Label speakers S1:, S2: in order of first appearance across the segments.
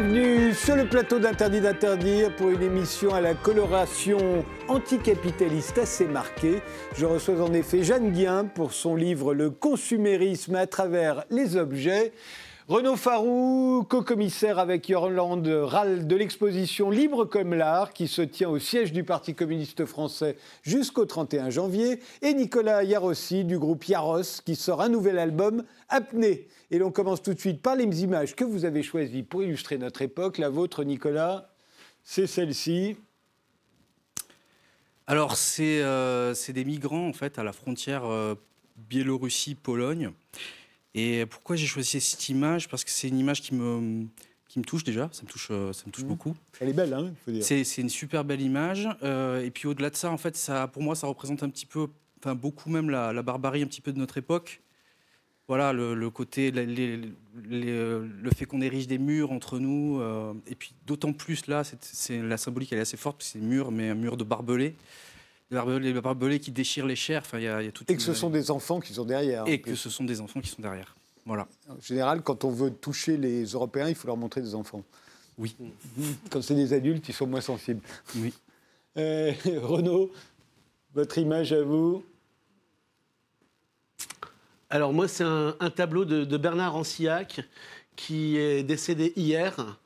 S1: Bienvenue sur le plateau d'Interdit d'interdire pour une émission à la coloration anticapitaliste assez marquée. Je reçois en effet Jeanne Guien pour son livre Le consumérisme à travers les objets. Renaud Farou, co-commissaire avec Yolande Rall de l'exposition Libre comme l'art qui se tient au siège du Parti communiste français jusqu'au 31 janvier, et Nicolas Yarossi du groupe Yaros qui sort un nouvel album, Apnée. Et l'on commence tout de suite par les images que vous avez choisies pour illustrer notre époque. La vôtre, Nicolas, c'est celle-ci.
S2: Alors, c'est euh, des migrants, en fait, à la frontière euh, Biélorussie-Pologne. Et pourquoi j'ai choisi cette image? Parce que c'est une image qui me, qui me touche déjà, ça me touche, euh, ça me touche mmh. beaucoup.
S1: Elle est belle, hein,
S2: faut dire. C'est, une super belle image. Euh, et puis au-delà de ça, en fait, ça, pour moi, ça représente un petit peu, enfin beaucoup même la, la barbarie un petit peu de notre époque. Voilà, le, côté, le fait qu'on érige des murs entre nous. Euh, et puis d'autant plus là, c'est, la symbolique elle est assez forte, c'est murs, mais un mur de barbelés les barbelés qui déchirent les chairs. Enfin, y a, y a
S1: et que ce sont des enfants qui sont derrière.
S2: Et que ce sont des enfants qui sont derrière. Voilà.
S1: En général, quand on veut toucher les Européens, il faut leur montrer des enfants.
S2: Oui.
S1: Quand c'est des adultes, ils sont moins sensibles.
S2: Oui.
S1: Euh, Renaud, votre image à vous?
S3: Alors moi, c'est un, tableau de, Bernard Ancillac qui est décédé hier.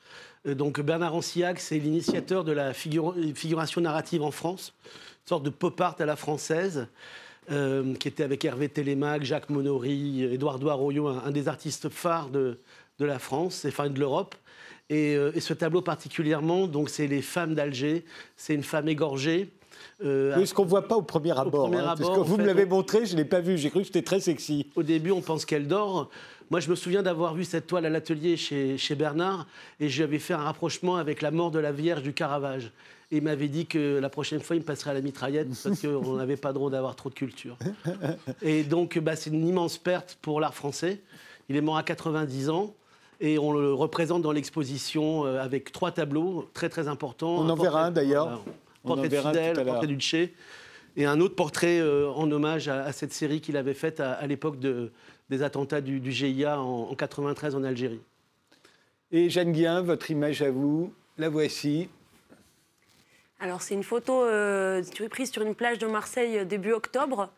S3: Euh, donc Bernard Ancillac, c'est l'initiateur de la figuration narrative en France sorte de pop art à la française. Euh, qui était avec Hervé Télémac, Jacques Monory, Édouard Douaroyo, un, des artistes phares de, de la France, enfin de l'Europe. Euh, et, ce tableau particulièrement, donc c'est les femmes d'Alger. C'est une femme égorgée.
S1: Euh, oui, ce qu'on ne voit pas au premier abord. Hein, parce que vous me l'avez montré, je ne l'ai pas vu. J'ai cru que c'était très sexy.
S3: Au début, on pense qu'elle dort. Moi, je me souviens d'avoir vu cette toile à l'atelier chez, chez Bernard et j'avais fait un rapprochement avec la mort de la Vierge du Caravage il m'avait dit que la prochaine fois, il me passerait à la mitraillette parce qu'on n'avait pas droit d'avoir trop de culture. Et donc, bah, c'est une immense perte pour l'art français. Il est mort à 90 ans. Et on le représente dans l'exposition euh, avec trois tableaux très très importants.
S1: On en verra un d'ailleurs.
S3: portrait de Fidel, portrait du et un autre portrait euh, en hommage à, cette série qu'il avait faite à, l'époque de, des attentats du, GIA en, en 93 en Algérie.
S1: Et Jeanne Guien, votre image à vous, la voici.
S4: Alors c'est une photo euh, prise sur une plage de Marseille euh, début octobre.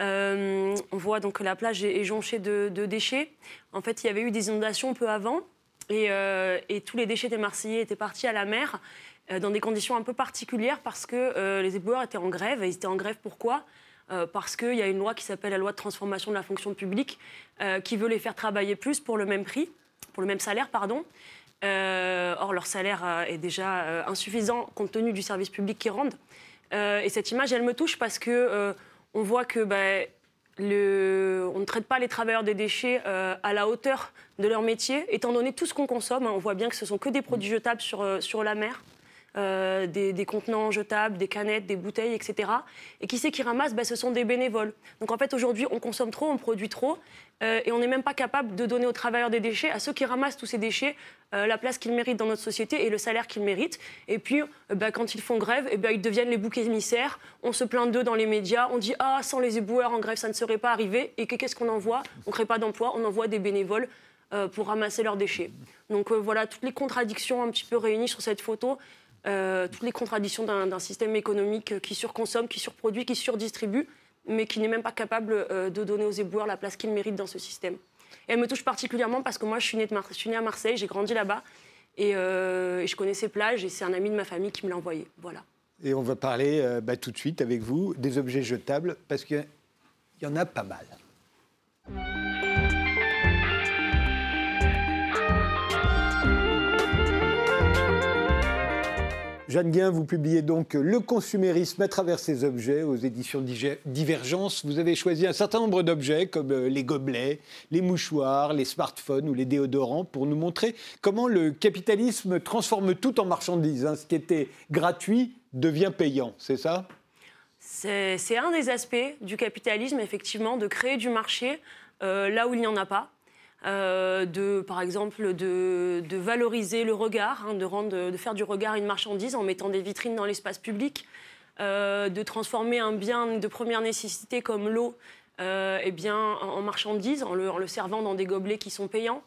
S4: Euh, on voit donc que la plage est, jonchée de, déchets. En fait, il y avait eu des inondations peu avant et, tous les déchets des Marseillais étaient partis à la mer dans des conditions un peu particulières parce que les éboueurs étaient en grève. Et ils étaient en grève pourquoi? Parce qu'il y a une loi qui s'appelle la loi de transformation de la fonction publique qui veut les faire travailler plus pour le même prix, pour le même salaire, pardon. Euh, or, leur salaire euh, est déjà euh, insuffisant compte tenu du service public qu'ils rendent. et cette image, elle me touche parce que on voit que bah, on ne traite pas les travailleurs des déchets à la hauteur de leur métier, étant donné tout ce qu'on consomme. Hein, on voit bien que ce sont que des produits jetables sur, sur la mer. Euh, des, contenants jetables, des canettes, des bouteilles, etc. Et qui c'est qui ramasse? Ben, Ce sont des bénévoles. Donc en fait, aujourd'hui, on consomme trop, on produit trop, euh, et on n'est même pas capable de donner aux travailleurs des déchets, à ceux qui ramassent tous ces déchets, euh, la place qu'ils méritent dans notre société et le salaire qu'ils méritent. Et puis, ben, quand ils font grève, ben, ils deviennent les boucs émissaires. On se plaint d'eux dans les médias. On dit Ah, sans les éboueurs en grève, ça ne serait pas arrivé. Et qu'est-ce qu'on envoie? On ne crée pas d'emploi, on envoie des bénévoles pour ramasser leurs déchets. Donc voilà, toutes les contradictions un petit peu réunies sur cette photo. Euh, toutes les contradictions d'un système économique qui surconsomme, qui surproduit, qui surdistribue, mais qui n'est même pas capable euh, de donner aux éboueurs la place qu'ils méritent dans ce système. Elle me touche particulièrement parce que moi, je suis née, à Marseille, j'ai grandi là-bas, euh, et, je connais ces plages, et c'est un ami de ma famille qui me l'a envoyé. Voilà.
S1: Et on va parler bah, tout de suite avec vous des objets jetables, parce qu'il y en a pas mal. Jeanne Guin, vous publiez donc Le consumérisme à travers ses objets aux éditions Divergence. Vous avez choisi un certain nombre d'objets comme euh, les gobelets, les mouchoirs, les smartphones ou les déodorants pour nous montrer comment le capitalisme transforme tout en marchandises. Hein. Ce qui était gratuit devient payant, c'est ça?
S4: C'est un des aspects du capitalisme, effectivement, de créer du marché euh, là où il n'y en a pas. Euh, de, par exemple, de, valoriser le regard, hein, de, rendre, de faire du regard une marchandise en mettant des vitrines dans l'espace public, euh, de transformer un bien de première nécessité comme l'eau euh, eh en marchandise, en le, servant dans des gobelets qui sont payants.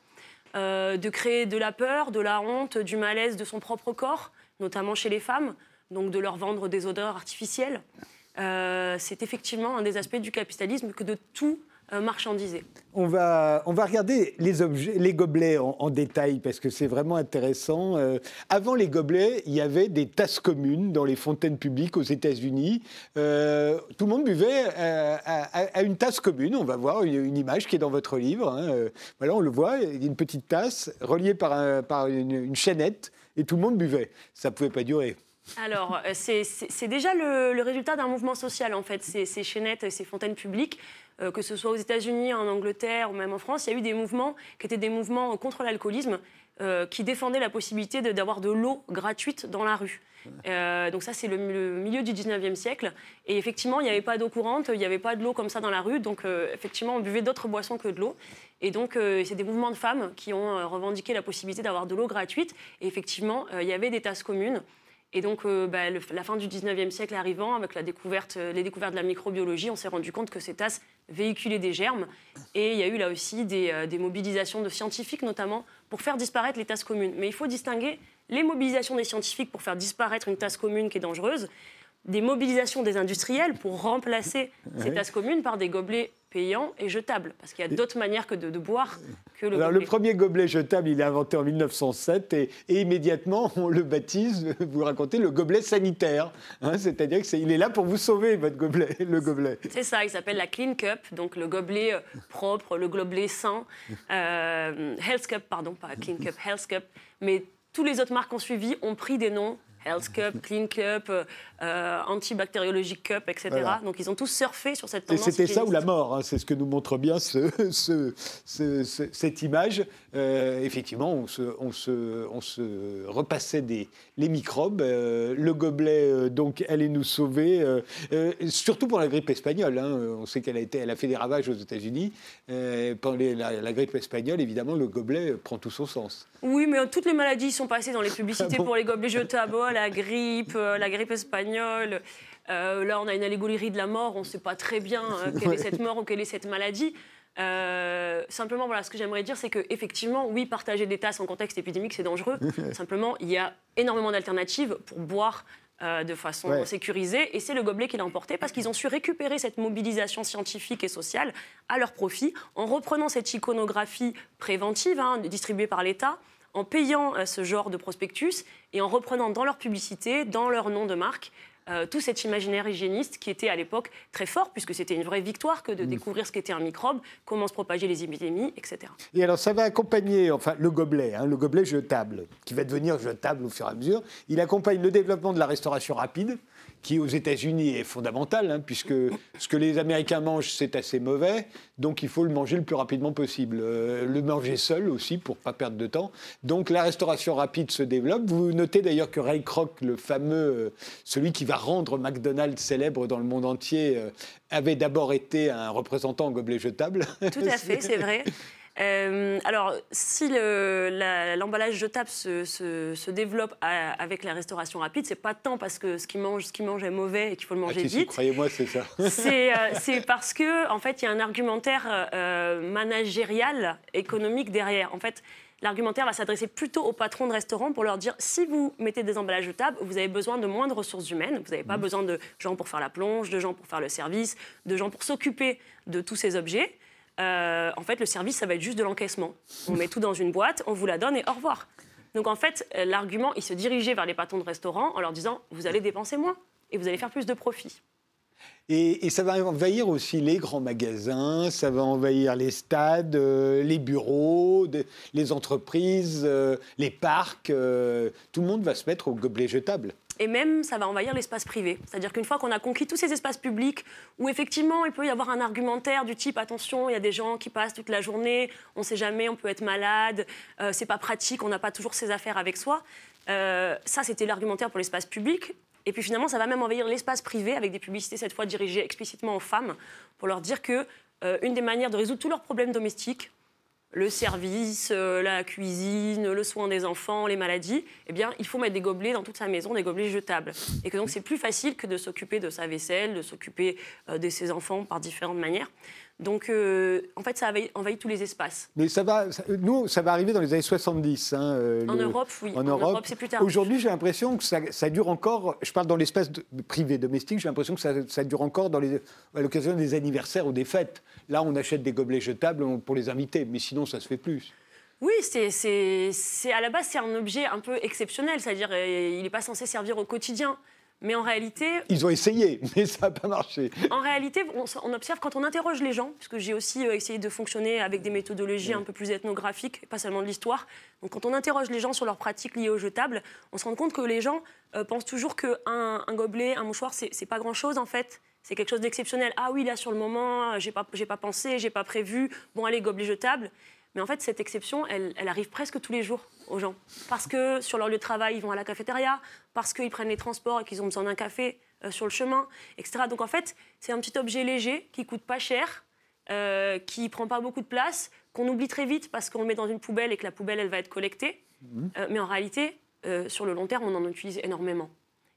S4: de créer de la peur, de la honte, du malaise de son propre corps, notamment chez les femmes, donc de leur vendre des odeurs artificielles. c'est effectivement un des aspects du capitalisme que de tout euh.
S1: On va, on va regarder les, objets, les gobelets en, détail parce que c'est vraiment intéressant. Euh, avant les gobelets, il y avait des tasses communes dans les fontaines publiques aux États-Unis. Euh, tout le monde buvait à, une tasse commune. On va voir une, image qui est dans votre livre. Hein. Voilà, on le voit, il y a une petite tasse reliée par, par une, chaînette et tout le monde buvait. Ça ne pouvait pas durer.
S4: Alors, c'est déjà le, résultat d'un mouvement social, en fait, ces, ces chaînettes, ces fontaines publiques. Euh, que ce soit aux États-Unis, en Angleterre ou même en France, il y a eu des mouvements qui étaient des mouvements contre l'alcoolisme, euh, qui défendaient la possibilité d'avoir de, l'eau gratuite dans la rue. Euh, donc ça, c'est le, milieu du 19e siècle. Et effectivement, il n'y avait pas d'eau courante, il n'y avait pas de l'eau comme ça dans la rue. Donc effectivement, on buvait d'autres boissons que de l'eau. Et donc, c'est des mouvements de femmes qui ont revendiqué la possibilité d'avoir de l'eau gratuite. Et effectivement, il y avait des tasses communes. Et donc, euh, bah, la fin du 19e siècle arrivant, avec la découverte, euh, les découvertes de la microbiologie, on s'est rendu compte que ces tasses véhiculaient des germes. Et il y a eu là aussi des, euh, des, mobilisations de scientifiques, notamment, pour faire disparaître les tasses communes. Mais il faut distinguer les mobilisations des scientifiques pour faire disparaître une tasse commune qui est dangereuse, des mobilisations des industriels pour remplacer ces tasses communes par des gobelets payant et jetable, parce qu'il y a d'autres manières que de, boire que le
S1: Alors, Le premier gobelet jetable, il est inventé en 1907 et, immédiatement on le baptise, vous racontez, le gobelet sanitaire. Hein, c'est-à-dire qu'il est, est là pour vous sauver, votre gobelet, le gobelet.
S4: C'est ça, il s'appelle la Clean Cup, donc le gobelet euh, propre, le gobelet sain. Euh, Health Cup, pardon, pas Clean Cup, Health Cup. Mais tous les autres marques ont suivi, ont pris des noms Health Cup, Clean Cup, euh, Antibactériologique Cup, etc. Donc ils ont tous surfé sur cette tendance.
S1: Et c'était ça ou la mort, hein, c'est ce que nous montre bien ce, ce, cette image. Euh, effectivement, on se, on, se, on se, repassait des, les microbes. Euh, le gobelet, donc, allait nous sauver, surtout pour la grippe espagnole. Hein. On sait qu'elle a, été, elle a fait des ravages aux États-Unis. pendant la, la, grippe espagnole, évidemment, le gobelet prend tout son sens.
S4: Oui, mais toutes les maladies sont passées dans les publicités ah pour les gobelets jetables la grippe, la grippe espagnole. Euh, là, on a une allégorie de la mort. On ne sait pas très bien euh, quelle est cette mort ou quelle est cette maladie. simplement, voilà, ce que j'aimerais dire, c'est que effectivement, oui, partager des tasses en contexte épidémique, c'est dangereux. simplement, il y a énormément d'alternatives pour boire de façon sécurisée. Et c'est le gobelet qui l'a emporté parce qu'ils ont su récupérer cette mobilisation scientifique et sociale à leur profit en reprenant cette iconographie préventive hein, distribuée par l'État en payant euh, ce genre de prospectus et en reprenant dans leur publicité, dans leur nom de marque, euh, tout cet imaginaire hygiéniste qui était à l'époque très fort, puisque c'était une vraie victoire que de mm. découvrir ce qu'était un microbe, comment se propager les épidémies, etc.
S1: Et alors ça va accompagner, enfin le gobelet, hein, le gobelet jetable, qui va devenir jetable au fur et à mesure, il accompagne le développement de la restauration rapide, qui aux États-Unis est fondamental, hein, puisque ce que les Américains mangent, c'est assez mauvais, donc il faut le manger le plus rapidement possible. Euh, le manger seul aussi, pour pas perdre de temps. Donc la restauration rapide se développe. Vous notez d'ailleurs que Ray Kroc, le fameux, euh, celui qui va rendre McDonald's célèbre dans le monde entier, euh, avait d'abord été un représentant en gobelet jetable.
S4: Tout à fait, c'est vrai. Euh, alors, si l'emballage jetable se, se, développe avec la restauration rapide, c'est pas tant parce que ce qu'ils mangent, ce mange est mauvais et qu'il faut le manger ah, vite.
S1: Croyez-moi, c'est ça.
S4: Euh, c'est parce que, en fait, il y a un argumentaire euh, managérial, économique derrière. En fait, l'argumentaire va s'adresser plutôt aux patrons de restaurants pour leur dire si vous mettez des emballages jetables, vous avez besoin de moins de ressources humaines. Vous n'avez pas mmh. besoin de gens pour faire la plonge, de gens pour faire le service, de gens pour s'occuper de tous ces objets. Euh, en fait, le service, ça va être juste de l'encaissement. On met tout dans une boîte, on vous la donne et au revoir. Donc en fait, euh, l'argument, il se dirigeait vers les patrons de restaurants en leur disant, vous allez dépenser moins et vous allez faire plus de profit.
S1: Et, ça va envahir aussi les grands magasins, ça va envahir les stades, euh, les bureaux, les entreprises, les parcs. tout le monde va se mettre au gobelet jetable
S4: et même ça va envahir l'espace privé. C'est-à-dire qu'une fois qu'on a conquis tous ces espaces publics où effectivement il peut y avoir un argumentaire du type attention, il y a des gens qui passent toute la journée, on ne sait jamais, on peut être malade, euh, c'est pas pratique, on n'a pas toujours ses affaires avec soi. Euh, ça, c'était l'argumentaire pour l'espace public. Et puis finalement, ça va même envahir l'espace privé avec des publicités cette fois dirigées explicitement aux femmes pour leur dire que euh, une des manières de résoudre tous leurs problèmes domestiques, le service, euh, la cuisine, le soin des enfants, les maladies, eh bien, il faut mettre des gobelets dans toute sa maison, des gobelets jetables. Et que donc, c'est plus facile que de s'occuper de sa vaisselle, de s'occuper euh, de ses enfants par différentes manières. Donc, euh, en fait, ça envahit, envahit tous les espaces.
S1: Mais ça va, ça- nous, ça va arriver dans les années 70. hein, euh,
S4: En
S1: le-
S4: Europe, oui.
S1: En Europe,
S4: c'est plus tard.
S1: Aujourd'hui, j'ai l'impression que ça, ça dure encore. Je parle dans l'espace privé domestique. J'ai l'impression que ça, ça dure encore dans les, à l'occasion des anniversaires ou des fêtes. Là, on achète des gobelets jetables pour les invités, mais sinon, ça se fait plus.
S4: Oui, c'est, c'est, c'est- à la base, c'est un objet un peu exceptionnel, c'est-à-dire euh, il n'est pas censé servir au quotidien. Mais en réalité,
S1: Ils ont essayé, mais ça n'a pas marché.
S4: en réalité, on, observe quand on interroge les gens, puisque j'ai aussi euh, essayé de fonctionner avec des méthodologies un peu plus ethnographiques, pas seulement de l'histoire. Donc quand on interroge les gens sur leurs pratiques liées aux jetables, on se rend compte que les gens euh, pensent toujours qu'un un gobelet, un mouchoir, c'est, pas grand-chose en fait. C'est quelque chose d'exceptionnel. Ah oui, là sur le moment, euh, j'ai pas, j'ai pas pensé, j'ai pas prévu. Bon allez, gobelet jetable. Mais en fait, cette exception, elle, elle arrive presque tous les jours aux gens. Parce que sur leur lieu de travail, ils vont à la cafétéria, parce qu'ils prennent les transports et qu'ils ont besoin d'un café euh, sur le chemin, etc. Donc en fait, c'est un petit objet léger qui coûte pas cher, euh, qui prend pas beaucoup de place, qu'on oublie très vite parce qu'on le met dans une poubelle et que la poubelle, elle va être collectée. Euh, mais en réalité, euh, sur le long terme, on en utilise énormément.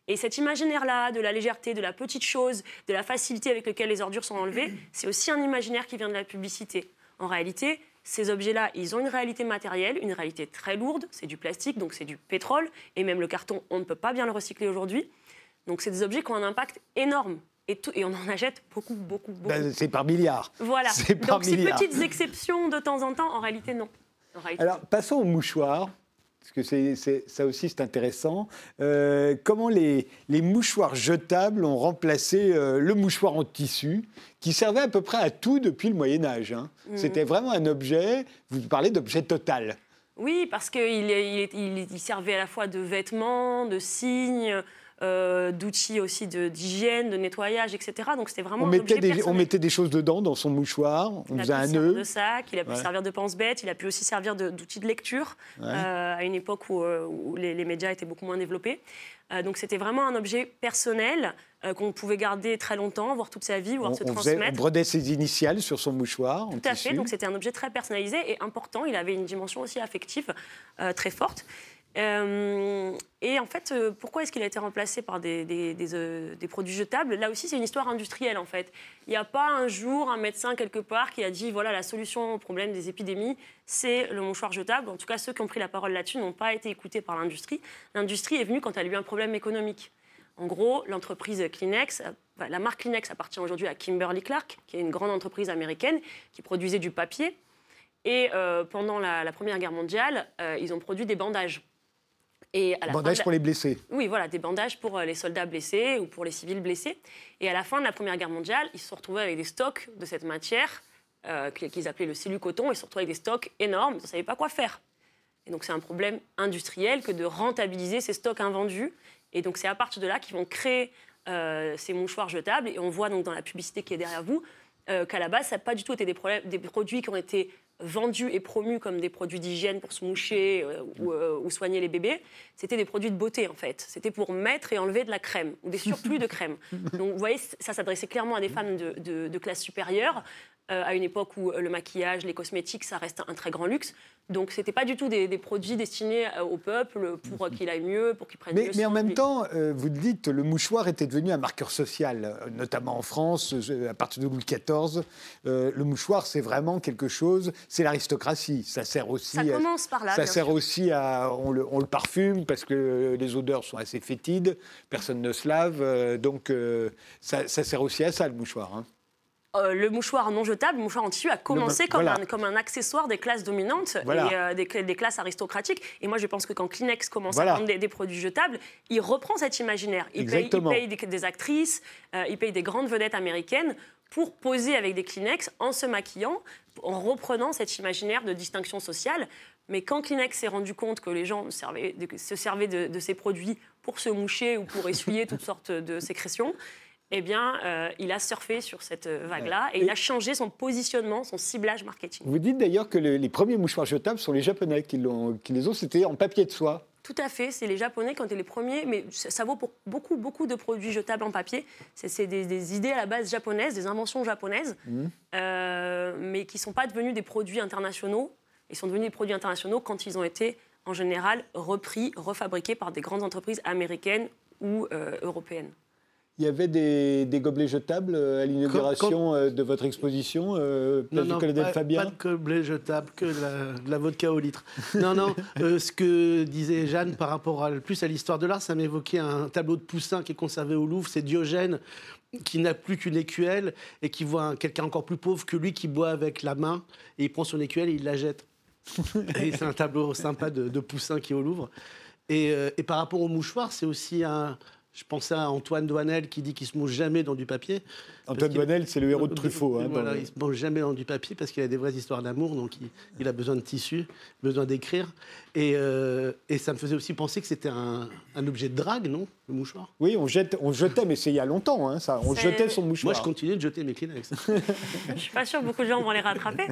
S4: Et cet imaginaire-là, de la légèreté, de la petite chose, de la facilité avec laquelle les ordures sont enlevées, c'est aussi un imaginaire qui vient de la publicité. En réalité, ces objets-là, ils ont une réalité matérielle, une réalité très lourde. C'est du plastique, donc c'est du pétrole. Et même le carton, on ne peut pas bien le recycler aujourd'hui. Donc c'est des objets qui ont un impact énorme. Et, tout- et on en achète beaucoup, beaucoup, beaucoup.
S1: Ben, c'est par milliards.
S4: voilà.
S1: par
S4: Donc ces
S1: milliards.
S4: petites exceptions de temps en temps, en réalité, non. En réalité,
S1: Alors, passons aux mouchoirs. Parce que ça aussi, c'est intéressant. Euh, comment les, les mouchoirs jetables ont remplacé euh, le mouchoir en tissu, qui servait à peu près à tout depuis le Moyen Âge. hein.
S4: Mhm.
S1: C'était vraiment un objet, vous parlez d'objet total.
S4: Oui, parce qu'il est- il, est- il- il servait à la fois de vêtements, de signes, euh, d'outils aussi de- d'hygiène, de, nettoyage, etc. Donc c'était vraiment
S1: On mettait, des, on mettait des choses dedans, dans son mouchoir, on
S4: Il a
S1: faisait
S4: pu
S1: un
S4: servir
S1: nœud.
S4: de sac, il a pu
S1: Ouais.
S4: servir de pense-bête, il a pu aussi servir d'outil de lecture
S1: Ouais.
S4: euh, à une époque où, euh, où les, les médias étaient beaucoup moins développés. Euh, donc c'était vraiment un objet personnel qu'on pouvait garder très longtemps, voire toute sa vie, voire
S1: On,
S4: se
S1: on faisait- on
S4: transmettre.
S1: brodait ses initiales sur son mouchoir. en
S4: Tout à
S1: tissu.
S4: fait, donc c'était un objet très personnalisé et important. Il avait une dimension aussi affective euh, très forte. Euh, et en fait, euh, pourquoi est-ce qu'il a été remplacé par des, euh, produits jetables? Là aussi, c'est une histoire industrielle en fait. Il n'y a pas un jour un médecin quelque part qui a dit voilà la solution au problème des épidémies, c'est le mouchoir jetable. En tout cas, ceux qui ont pris la parole là-dessus n'ont pas été écoutés par l'industrie. L'industrie est venue quand elle a eu un problème économique. En gros, l'entreprise Kleenex, enfin, la marque Kleenex appartient aujourd'hui à Kimberly Clark, qui est une grande entreprise américaine qui produisait du papier. Et pendant la, Première Guerre mondiale, ils ont produit des bandages. Et à la fin de
S1: Bandage
S4: la-
S1: pour les blessés.
S4: oui, voilà, des bandages pour euh, les soldats blessés ou pour les civils blessés. Et à la fin de la Première Guerre mondiale, ils se sont retrouvés avec des stocks de cette matière euh, qu'ils appelaient le cellucoton. Ils se avec des stocks énormes. Ils ne savaient pas quoi faire. Et donc c'est un problème industriel que de rentabiliser ces stocks invendus. Et donc c'est à partir de là qu'ils vont créer euh, ces mouchoirs jetables. Et on voit donc dans la publicité qui est derrière vous euh, qu'à la base, ça n'a pas du tout été des, problèmes- des produits qui ont été vendus et promus comme des produits d'hygiène pour se moucher euh, ou, euh, ou soigner les bébés. C'était des produits de beauté en fait. C'était pour mettre et enlever de la crème ou des surplus de crème. Donc vous voyez, ça s'adressait clairement à des femmes de, de- de classe supérieure. Euh, à une époque où euh, le maquillage, les cosmétiques, ça reste un très grand luxe. Donc, c'était pas du tout des, des produits destinés euh, au peuple pour euh, qu'il aille mieux, pour qu'il prenne
S1: Mais,
S4: mieux
S1: mais en même
S4: lui.
S1: temps, euh, vous le dites, le mouchoir était devenu un marqueur social, notamment en France, à partir de Louis XIV. Euh, le mouchoir, c'est vraiment quelque chose, c'est l'aristocratie. Ça sert aussi.
S4: Ça
S1: à-
S4: commence par là.
S1: ça sert
S4: sûr.
S1: aussi à. On le, on le parfume parce que les odeurs sont assez fétides, personne ne se lave. donc, ça, ça sert aussi à ça, le mouchoir. hein.
S4: Euh, le mouchoir non jetable, le mouchoir en tissu, a commencé comme,
S1: voilà.
S4: un, comme un accessoire des classes dominantes
S1: Voilà.
S4: et euh, des, des classes aristocratiques. Et moi, je pense que quand Kleenex commence
S1: Voilà.
S4: à vendre des, des produits jetables, il reprend cet imaginaire. Il paye, il
S1: Exactement.
S4: paye des, des actrices, euh, il paye des grandes vedettes américaines pour poser avec des Kleenex en se maquillant, en reprenant cet imaginaire de distinction sociale. Mais quand Kleenex s'est rendu compte que les gens servaient- se servaient de, de ces produits pour se moucher ou pour essuyer toutes sortes de sécrétions, eh bien, euh, il a surfé sur cette euh, vague-là et,
S1: Et-
S4: il a changé son positionnement, son ciblage marketing.
S1: Vous dites d'ailleurs que le- les premiers mouchoirs jetables sont les Japonais qui, les ont, c'était en papier de soie.
S4: Tout à fait, c'est les Japonais qui ont été les premiers, mais ça, ça vaut pour beaucoup, beaucoup de produits jetables en papier. C'est des, des idées à la base japonaises, des inventions japonaises, euh, mais qui ne sont pas devenus des produits internationaux. Ils sont devenus des produits internationaux quand ils ont été, en général, repris, refabriqués par des grandes entreprises américaines ou euh, européennes.
S1: Il y avait des, gobelets jetables euh, à l'inauguration euh, de votre exposition, euh,
S3: non, non, pas,
S1: Fabien
S3: pas de gobelets jetables, que de la, vodka au litre. non, non, ce que disait Jeanne par rapport à, plus à l'histoire de l'art, ça m'évoquait un tableau de Poussin qui est conservé au Louvre, c'est Diogène qui n'a plus qu'une écuelle et qui voit quelqu'un encore plus pauvre que lui qui boit avec la main et il prend son écuelle et il la jette. et c'est un tableau sympa de, Poussin qui est au Louvre. Et, et par rapport au mouchoir, c'est aussi un, je pensais à Antoine Douanel qui dit qu'il se mouche jamais dans du papier.
S1: Antoine Douanel, c'est le héros de Truffaut.
S3: Hein, voilà, il se mange jamais dans du papier parce qu'il a des vraies histoires d'amour, donc il, a besoin de tissu, besoin d'écrire. Et, euh, et, ça me faisait aussi penser que c'était un, objet de drague, non Le mouchoir?
S1: Oui, on, jette, on jetait, mais c'est il y a longtemps, hein, ça. On jetait son mouchoir.
S3: Moi, je continue de jeter mes Kleenex.
S4: je suis pas sûre que beaucoup de gens vont les rattraper.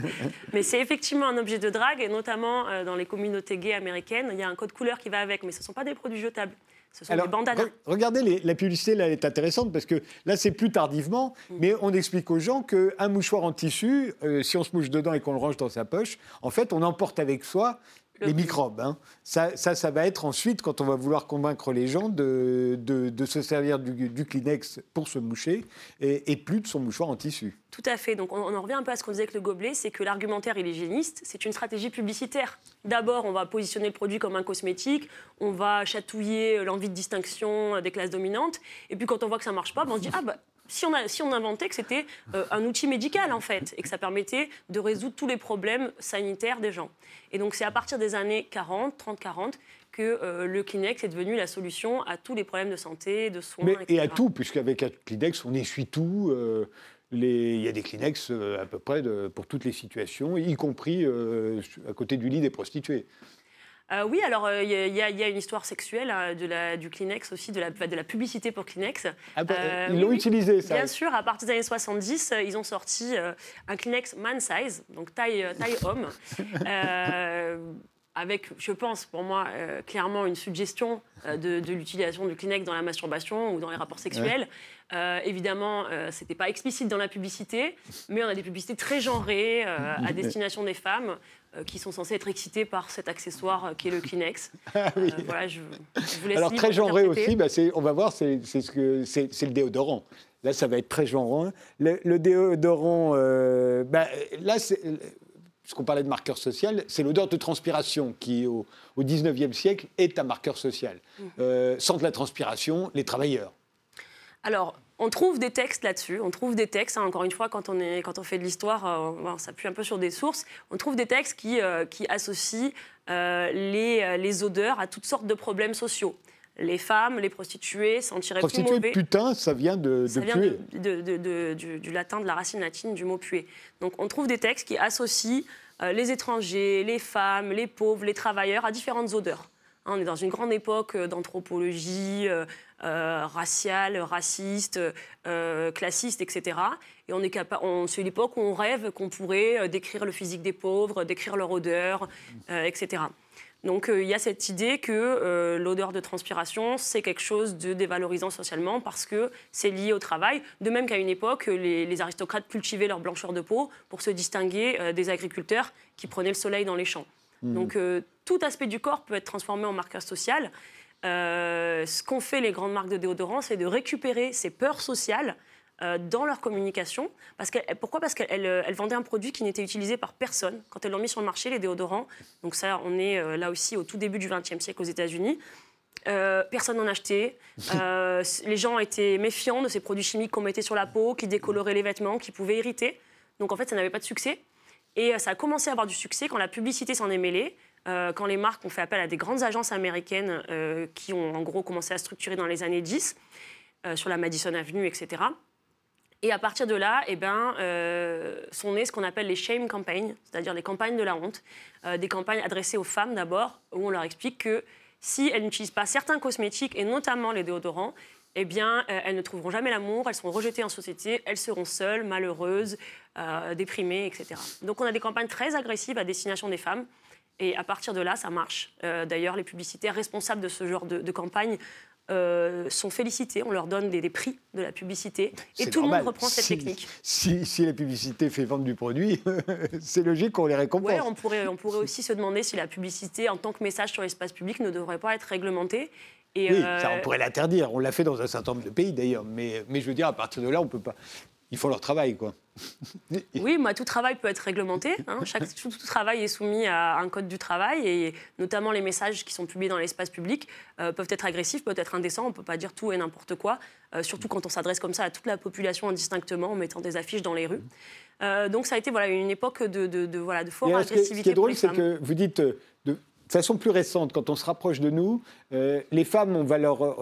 S4: Mais c'est effectivement un objet de drague, et notamment euh, dans les communautés gays américaines, il y a un code couleur qui va avec, mais ce ne sont pas des produits jetables. Ce sont des bandanas.
S1: regardez, la publicité là, elle est intéressante parce que là, c'est plus tardivement, mm. mais on explique aux gens qu'un mouchoir en tissu, euh, si on se mouche dedans et qu'on le range dans sa poche, en fait, on emporte avec soi les microbes. Hein. Ça, ça, ça, va être ensuite, quand on va vouloir convaincre les gens de, de, se servir du, Kleenex pour se moucher et, plus de son mouchoir en tissu.
S4: Tout à fait. Donc on, en revient un peu à ce qu'on disait avec le gobelet, c'est que l'argumentaire il est hygiéniste, c'est une stratégie publicitaire. D'abord, on va positionner le produit comme un cosmétique, on va chatouiller l'envie de distinction des classes dominantes, et puis quand on voit que ça marche pas, ben, on se dit ah bah si on, a, si on inventait que c'était euh, un outil médical, en fait, et que ça permettait de résoudre tous les problèmes sanitaires des gens. Et donc, c'est à partir des années 40, 30-40, que euh, le Kleenex est devenu la solution à tous les problèmes de santé, de soins,
S1: etc. Et à tout, puisqu'avec un Kleenex, on essuie tout. Euh, les... Il y a des Kleenex à peu près pour toutes les situations, y compris à côté du lit des prostituées.
S4: Euh, oui, alors il euh, y, a une histoire sexuelle hein, de la, du Kleenex aussi, de la, de la publicité pour Kleenex.
S1: Ah bah, euh, ils l'ont utilisé, ça
S4: Bien sûr, à partir des années 70, ils ont sorti un Kleenex man size, donc taille, taille homme. avec, je pense, pour moi, clairement une suggestion de, l'utilisation du Kleenex dans la masturbation ou dans les rapports sexuels. évidemment, ce n'était pas explicite dans la publicité, mais on a des publicités très genrées à destination des femmes euh, qui sont censés être excités par cet accessoire euh, qui est le Kleenex.
S1: Ah oui. Euh, voilà, je, vous laisse Alors très genré aussi, bah, on va voir, c'est ce le déodorant. Là, ça va être très genré. Le, déodorant, bah, là, puisqu'on parlait de marqueur social, c'est l'odeur de transpiration qui, au, au 19e siècle, est un marqueur social. Mmh. sans de la transpiration, les travailleurs.
S4: Alors, on trouve des textes là-dessus, on trouve des textes, hein, encore une fois, quand on, est, quand on fait de l'histoire, euh, on s'appuie un peu sur des sources, on trouve des textes qui, euh, qui associent euh, les, les, odeurs à toutes sortes de problèmes sociaux. Les femmes, les prostituées sentiraient plus mauvais.
S1: putain, ça vient de, ça vient
S4: du, latin, de la racine latine du mot puer. Donc on trouve des textes qui associent les étrangers, les femmes, les pauvres, les travailleurs à différentes odeurs. Hein, on est dans une grande époque d'anthropologie, euh, raciale, raciste, euh, classiste, etc. Et on est capable, c'est l'époque où on rêve qu'on pourrait euh, décrire le physique des pauvres, décrire leur odeur, etc. Donc il y a cette idée que l'odeur de transpiration, c'est quelque chose de dévalorisant socialement parce que c'est lié au travail. De même qu'à une époque, les, aristocrates cultivaient leur blancheur de peau pour se distinguer des agriculteurs qui prenaient le soleil dans les champs. Mmh. Donc tout aspect du corps peut être transformé en marqueur social. Euh, ce qu'ont fait les grandes marques de déodorants, c'est de récupérer ces peurs sociales euh, dans leur communication. Parce pourquoi? Parce qu'elles euh, vendaient un produit qui n'était utilisé par personne. Quand elles l'ont mis sur le marché, les déodorants, donc ça, on est là aussi au tout début du XXe siècle aux États-Unis, personne n'en achetait. les gens étaient méfiants de ces produits chimiques qu'on mettait sur la peau, qui décoloraient les vêtements, qui pouvaient irriter. Donc en fait, ça n'avait pas de succès. Et ça a commencé à avoir du succès quand la publicité s'en est mêlée. Euh, quand les marques ont fait appel à des grandes agences américaines euh, qui ont en gros commencé à structurer dans les années 10, euh, sur la Madison Avenue, etc. Et à partir de là, eh ben, sont nées ce qu'on appelle les shame campaigns, c'est-à-dire les campagnes de la honte, des campagnes adressées aux femmes d'abord, où on leur explique que si elles n'utilisent pas certains cosmétiques, et notamment les déodorants, eh bien, elles ne trouveront jamais l'amour, elles seront rejetées en société, elles seront seules, malheureuses, déprimées, etc. Donc on a des campagnes très agressives à destination des femmes, et à partir de là, ça marche. Euh, d'ailleurs, les publicitaires responsables de ce genre de, campagne euh, sont félicités. On leur donne des, prix de la publicité. Et tout le monde reprend cette technique.
S1: Si, la publicité fait vendre du produit, c'est logique qu'on les récompense.
S4: Ouais, on pourrait, on pourrait aussi se demander si la publicité, en tant que message sur l'espace public, ne devrait pas être réglementée
S1: oui, ça, on pourrait l'interdire. On l'a fait dans un certain nombre de pays d'ailleurs. Mais, mais je veux dire, à partir de là, on peut pas. Ils font leur travail, quoi.
S4: oui, moi, tout travail peut être réglementé. Hein. Chaque, tout, travail est soumis à un code du travail et notamment les messages qui sont publiés dans l'espace public euh, peuvent être agressifs, peuvent être indécents. On ne peut pas dire tout et n'importe quoi, euh, surtout quand on s'adresse comme ça à toute la population indistinctement en mettant des affiches dans les rues. Euh, donc ça a été voilà, une époque de, de, de voilà, de forte agressivité.
S1: Ce qui est drôle, c'est que vous dites de façon plus récente, quand on se rapproche de nous, les femmes, leur,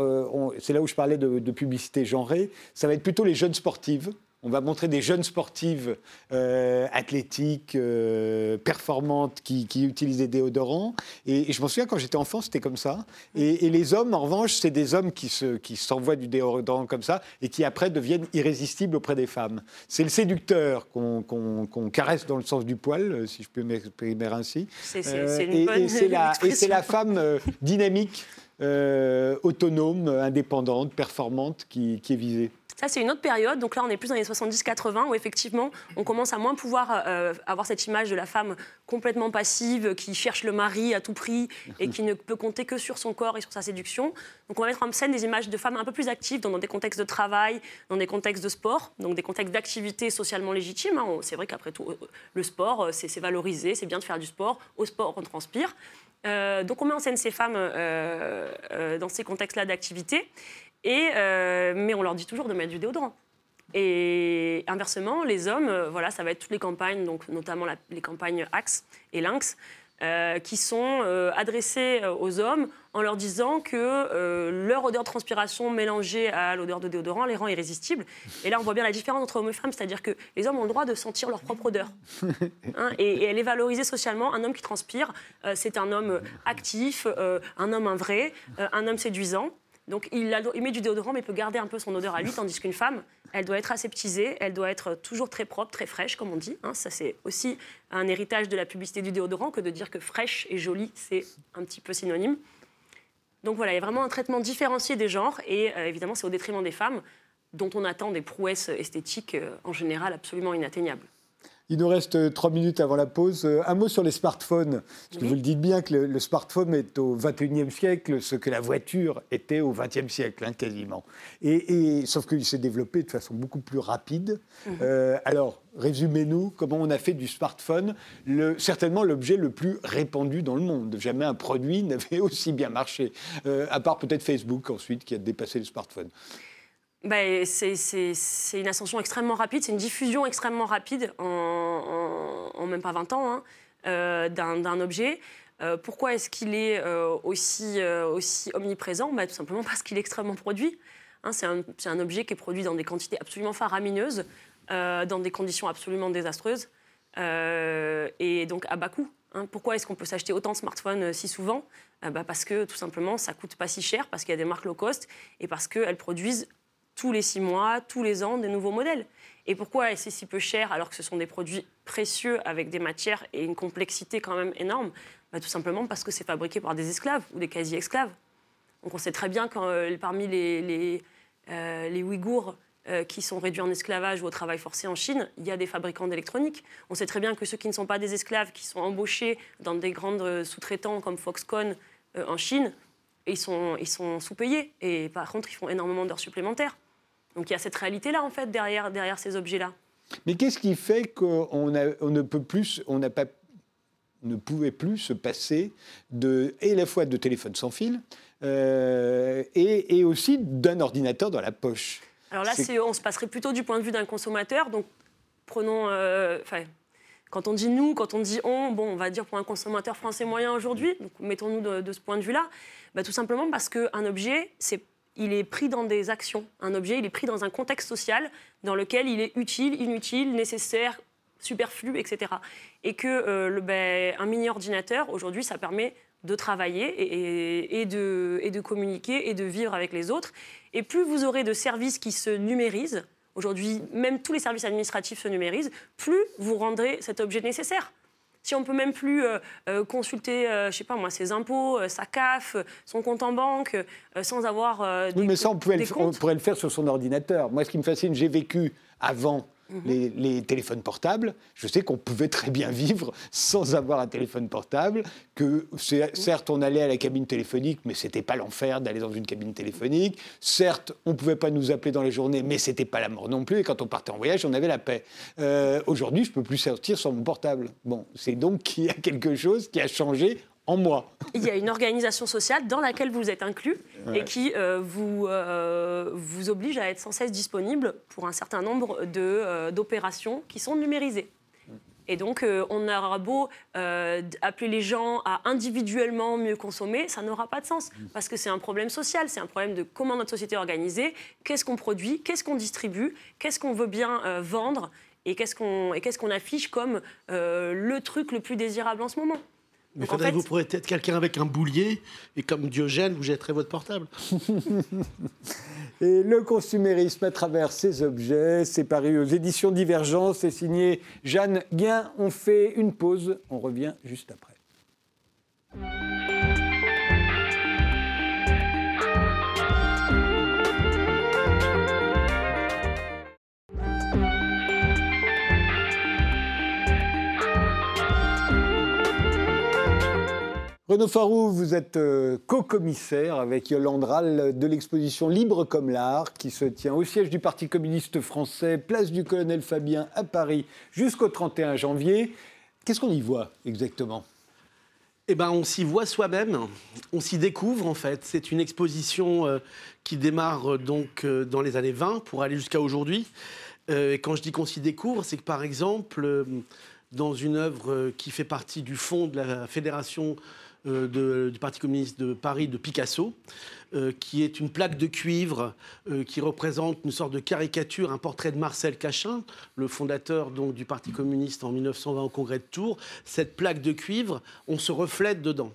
S1: c'est là où je parlais de, publicité genrée, ça va être plutôt les jeunes sportives on va montrer des jeunes sportives euh, athlétiques, euh, performantes, qui, utilisent des déodorants. Et, je m'en souviens, quand j'étais enfant, c'était comme ça. Et, les hommes, en revanche, c'est des hommes qui, s'envoient du déodorant comme ça et qui après deviennent irrésistibles auprès des femmes. C'est le séducteur qu'on caresse dans le sens du poil, euh, si je peux m'exprimer ainsi.
S4: C'est et
S1: c'est la, femme dynamique, autonome, indépendante, performante qui est visée.
S4: Ça, c'est une autre période. Donc là, on est plus dans les 70-80 où effectivement, on commence à moins pouvoir euh, avoir cette image de la femme complètement passive qui cherche le mari à tout prix et qui ne peut compter que sur son corps et sur sa séduction. Donc on va mettre en scène des images de femmes un peu plus actives dans, des contextes de travail, dans des contextes de sport, donc des contextes d'activité socialement légitimes. Hein. C'est vrai qu'après tout, euh, le sport, euh, c'est valorisé, c'est bien de faire du sport. Au sport, on transpire. donc on met en scène ces femmes dans ces contextes-là d'activité. Et, euh, mais on leur dit toujours de mettre du déodorant. Et inversement, les hommes, euh, voilà, ça va être toutes les campagnes, donc notamment les campagnes Axe et Lynx, euh, qui sont adressées aux hommes en leur disant que leur odeur de transpiration mélangée à l'odeur de déodorant les rend irrésistibles. Et là, on voit bien la différence entre hommes et femmes, c'est-à-dire que les hommes ont le droit de sentir leur propre odeur. Hein, et, et, elle est valorisée socialement. Un homme qui transpire, c'est un homme actif, un homme un vrai, un homme séduisant. Donc il, met du déodorant, mais peut garder un peu son odeur à lui, tandis qu'une femme, elle doit être aseptisée, elle doit être toujours très propre, très fraîche, comme on dit. Hein. ça, c'est aussi un héritage de la publicité du déodorant que de dire que fraîche et jolie, c'est un petit peu synonyme. Donc voilà, il y a vraiment un traitement différencié des genres, et euh, évidemment, c'est au détriment des femmes, dont on attend des prouesses esthétiques euh, en général absolument inatteignables.
S1: Il nous reste euh, trois minutes avant la pause. Euh, un mot sur les smartphones. Parce que vous le dites bien que le, smartphone est au 21e siècle ce que la voiture était au 20e siècle, hein, quasiment. Et, sauf qu'il s'est développé de façon beaucoup plus rapide. Mhm. Euh, alors, résumez-nous comment on a fait du smartphone le, certainement l'objet le plus répandu dans le monde. Jamais un produit n'avait aussi bien marché, à part peut-être Facebook ensuite qui a dépassé le smartphone.
S4: Ben, c'est une ascension extrêmement rapide, c'est une diffusion extrêmement rapide en, même pas 20 ans hein, euh, d'un objet. Euh, pourquoi est-ce qu'il est, euh, aussi, omniprésent? Ben, Tout simplement parce qu'il est extrêmement produit. Hein, c'est un, objet qui est produit dans des quantités absolument faramineuses, dans des conditions absolument désastreuses, et donc à bas coût. Hein. Pourquoi est-ce qu'on peut s'acheter autant de smartphones si souvent? Ben, Parce que tout simplement, ça coûte pas si cher, parce qu'il y a des marques low cost, et parce qu'elles produisent tous les six mois, tous les ans, des nouveaux modèles. Et pourquoi c'est si peu cher alors que ce sont des produits précieux avec des matières et une complexité quand même énorme? Bah, Tout simplement parce que c'est fabriqué par des esclaves ou des quasi-esclaves. Donc on sait très bien que euh, parmi les, les, euh, les Ouïghours euh, qui sont réduits en esclavage ou au travail forcé en Chine, il y a des fabricants d'électronique. On sait très bien que ceux qui ne sont pas des esclaves, qui sont embauchés dans des grandes sous-traitants comme Foxconn en Chine, ils sont, ils sont sous-payés. Et par contre, ils font énormément d'heures supplémentaires. Donc il y a cette réalité-là, en fait, derrière, derrière ces objets-là.
S1: Mais qu'est-ce qui fait qu'on on ne peut plus, on n'a pas ne pouvait plus se passer de, et à la fois de téléphone sans fil euh, et, et, aussi d'un ordinateur dans la poche?
S4: Alors là, on se passerait plutôt du point de vue d'un consommateur. Donc, prenons. Euh, quand on dit nous, quand on dit on, bon, on va dire pour un consommateur français moyen aujourd'hui, mettons-nous de, ce point de vue-là, bah, tout simplement parce qu'un objet, c'est il est pris dans des actions. Un objet, il est pris dans un contexte social dans lequel il est utile, inutile, nécessaire, superflu, etc. Et que euh, ben, un mini-ordinateur, aujourd'hui, ça permet de travailler et, de, et de communiquer et de vivre avec les autres. Et plus vous aurez de services qui se numérisent, aujourd'hui, même tous les services administratifs se numérisent, plus vous rendrez cet objet nécessaire si on peut même plus euh, euh, consulter, euh, je sais pas moi, ses impôts, sa CAF, son compte en banque, sans avoir.
S1: oui, mais ça, on, on pourrait le faire sur son ordinateur. Moi, ce qui me fascine, j'ai vécu avant les, les, téléphones portables. Je sais qu'on pouvait très bien vivre sans avoir un téléphone portable, que certes on allait à la cabine téléphonique, mais c'était pas l'enfer d'aller dans une cabine téléphonique. Certes, on pouvait pas nous appeler dans les journées, mais c'était pas la mort non plus. Et quand on partait en voyage, on avait la paix. Euh, aujourd'hui, je peux plus sortir sans mon portable. Bon, c'est donc qu'il y a quelque chose qui a changé en moi.
S4: Il y a une organisation sociale dans laquelle vous êtes inclus et qui euh, vous, euh, vous oblige à être sans cesse disponible pour un certain nombre euh, d'opérations qui sont numérisées. Et donc, on aura beau appeler les gens à individuellement mieux consommer, ça n'aura pas de sens. Parce que c'est un problème social, c'est un problème de comment notre société est organisée, qu'est-ce qu'on produit, qu'est-ce qu'on distribue, qu'est-ce qu'on veut bien vendre et qu'est-ce qu'on affiche comme le truc le plus désirable en ce moment.
S3: Mais faudrait vous pourrez être quelqu'un avec un boulier et comme Diogène, vous jetterez votre portable.
S1: et le consumérisme à travers ces objets, c'est paru aux éditions Divergence, c'est signé Jeanne Guin. On fait une pause, on revient juste après. Renaud Farou, vous êtes euh, co-commissaire avec Yolande Rall de l'exposition Libre comme l'art qui se tient au siège du Parti communiste français, place du colonel Fabien à Paris jusqu'au 31 janvier. Qu'est-ce qu'on y voit exactement?
S3: Eh ben, on s'y voit soi-même, on s'y découvre en fait. C'est une exposition euh, qui démarre euh, donc dans les années 20 pour aller jusqu'à aujourd'hui. et quand je dis qu'on s'y découvre, c'est que par exemple, dans une œuvre qui fait partie du fond de la Fédération euh, du Parti communiste de Paris de Picasso, euh, qui est une plaque de cuivre euh, qui représente une sorte de caricature, un portrait de Marcel Cachin, le fondateur donc, du Parti communiste en 1920 au Congrès de Tours. Cette plaque de cuivre, on se reflète dedans.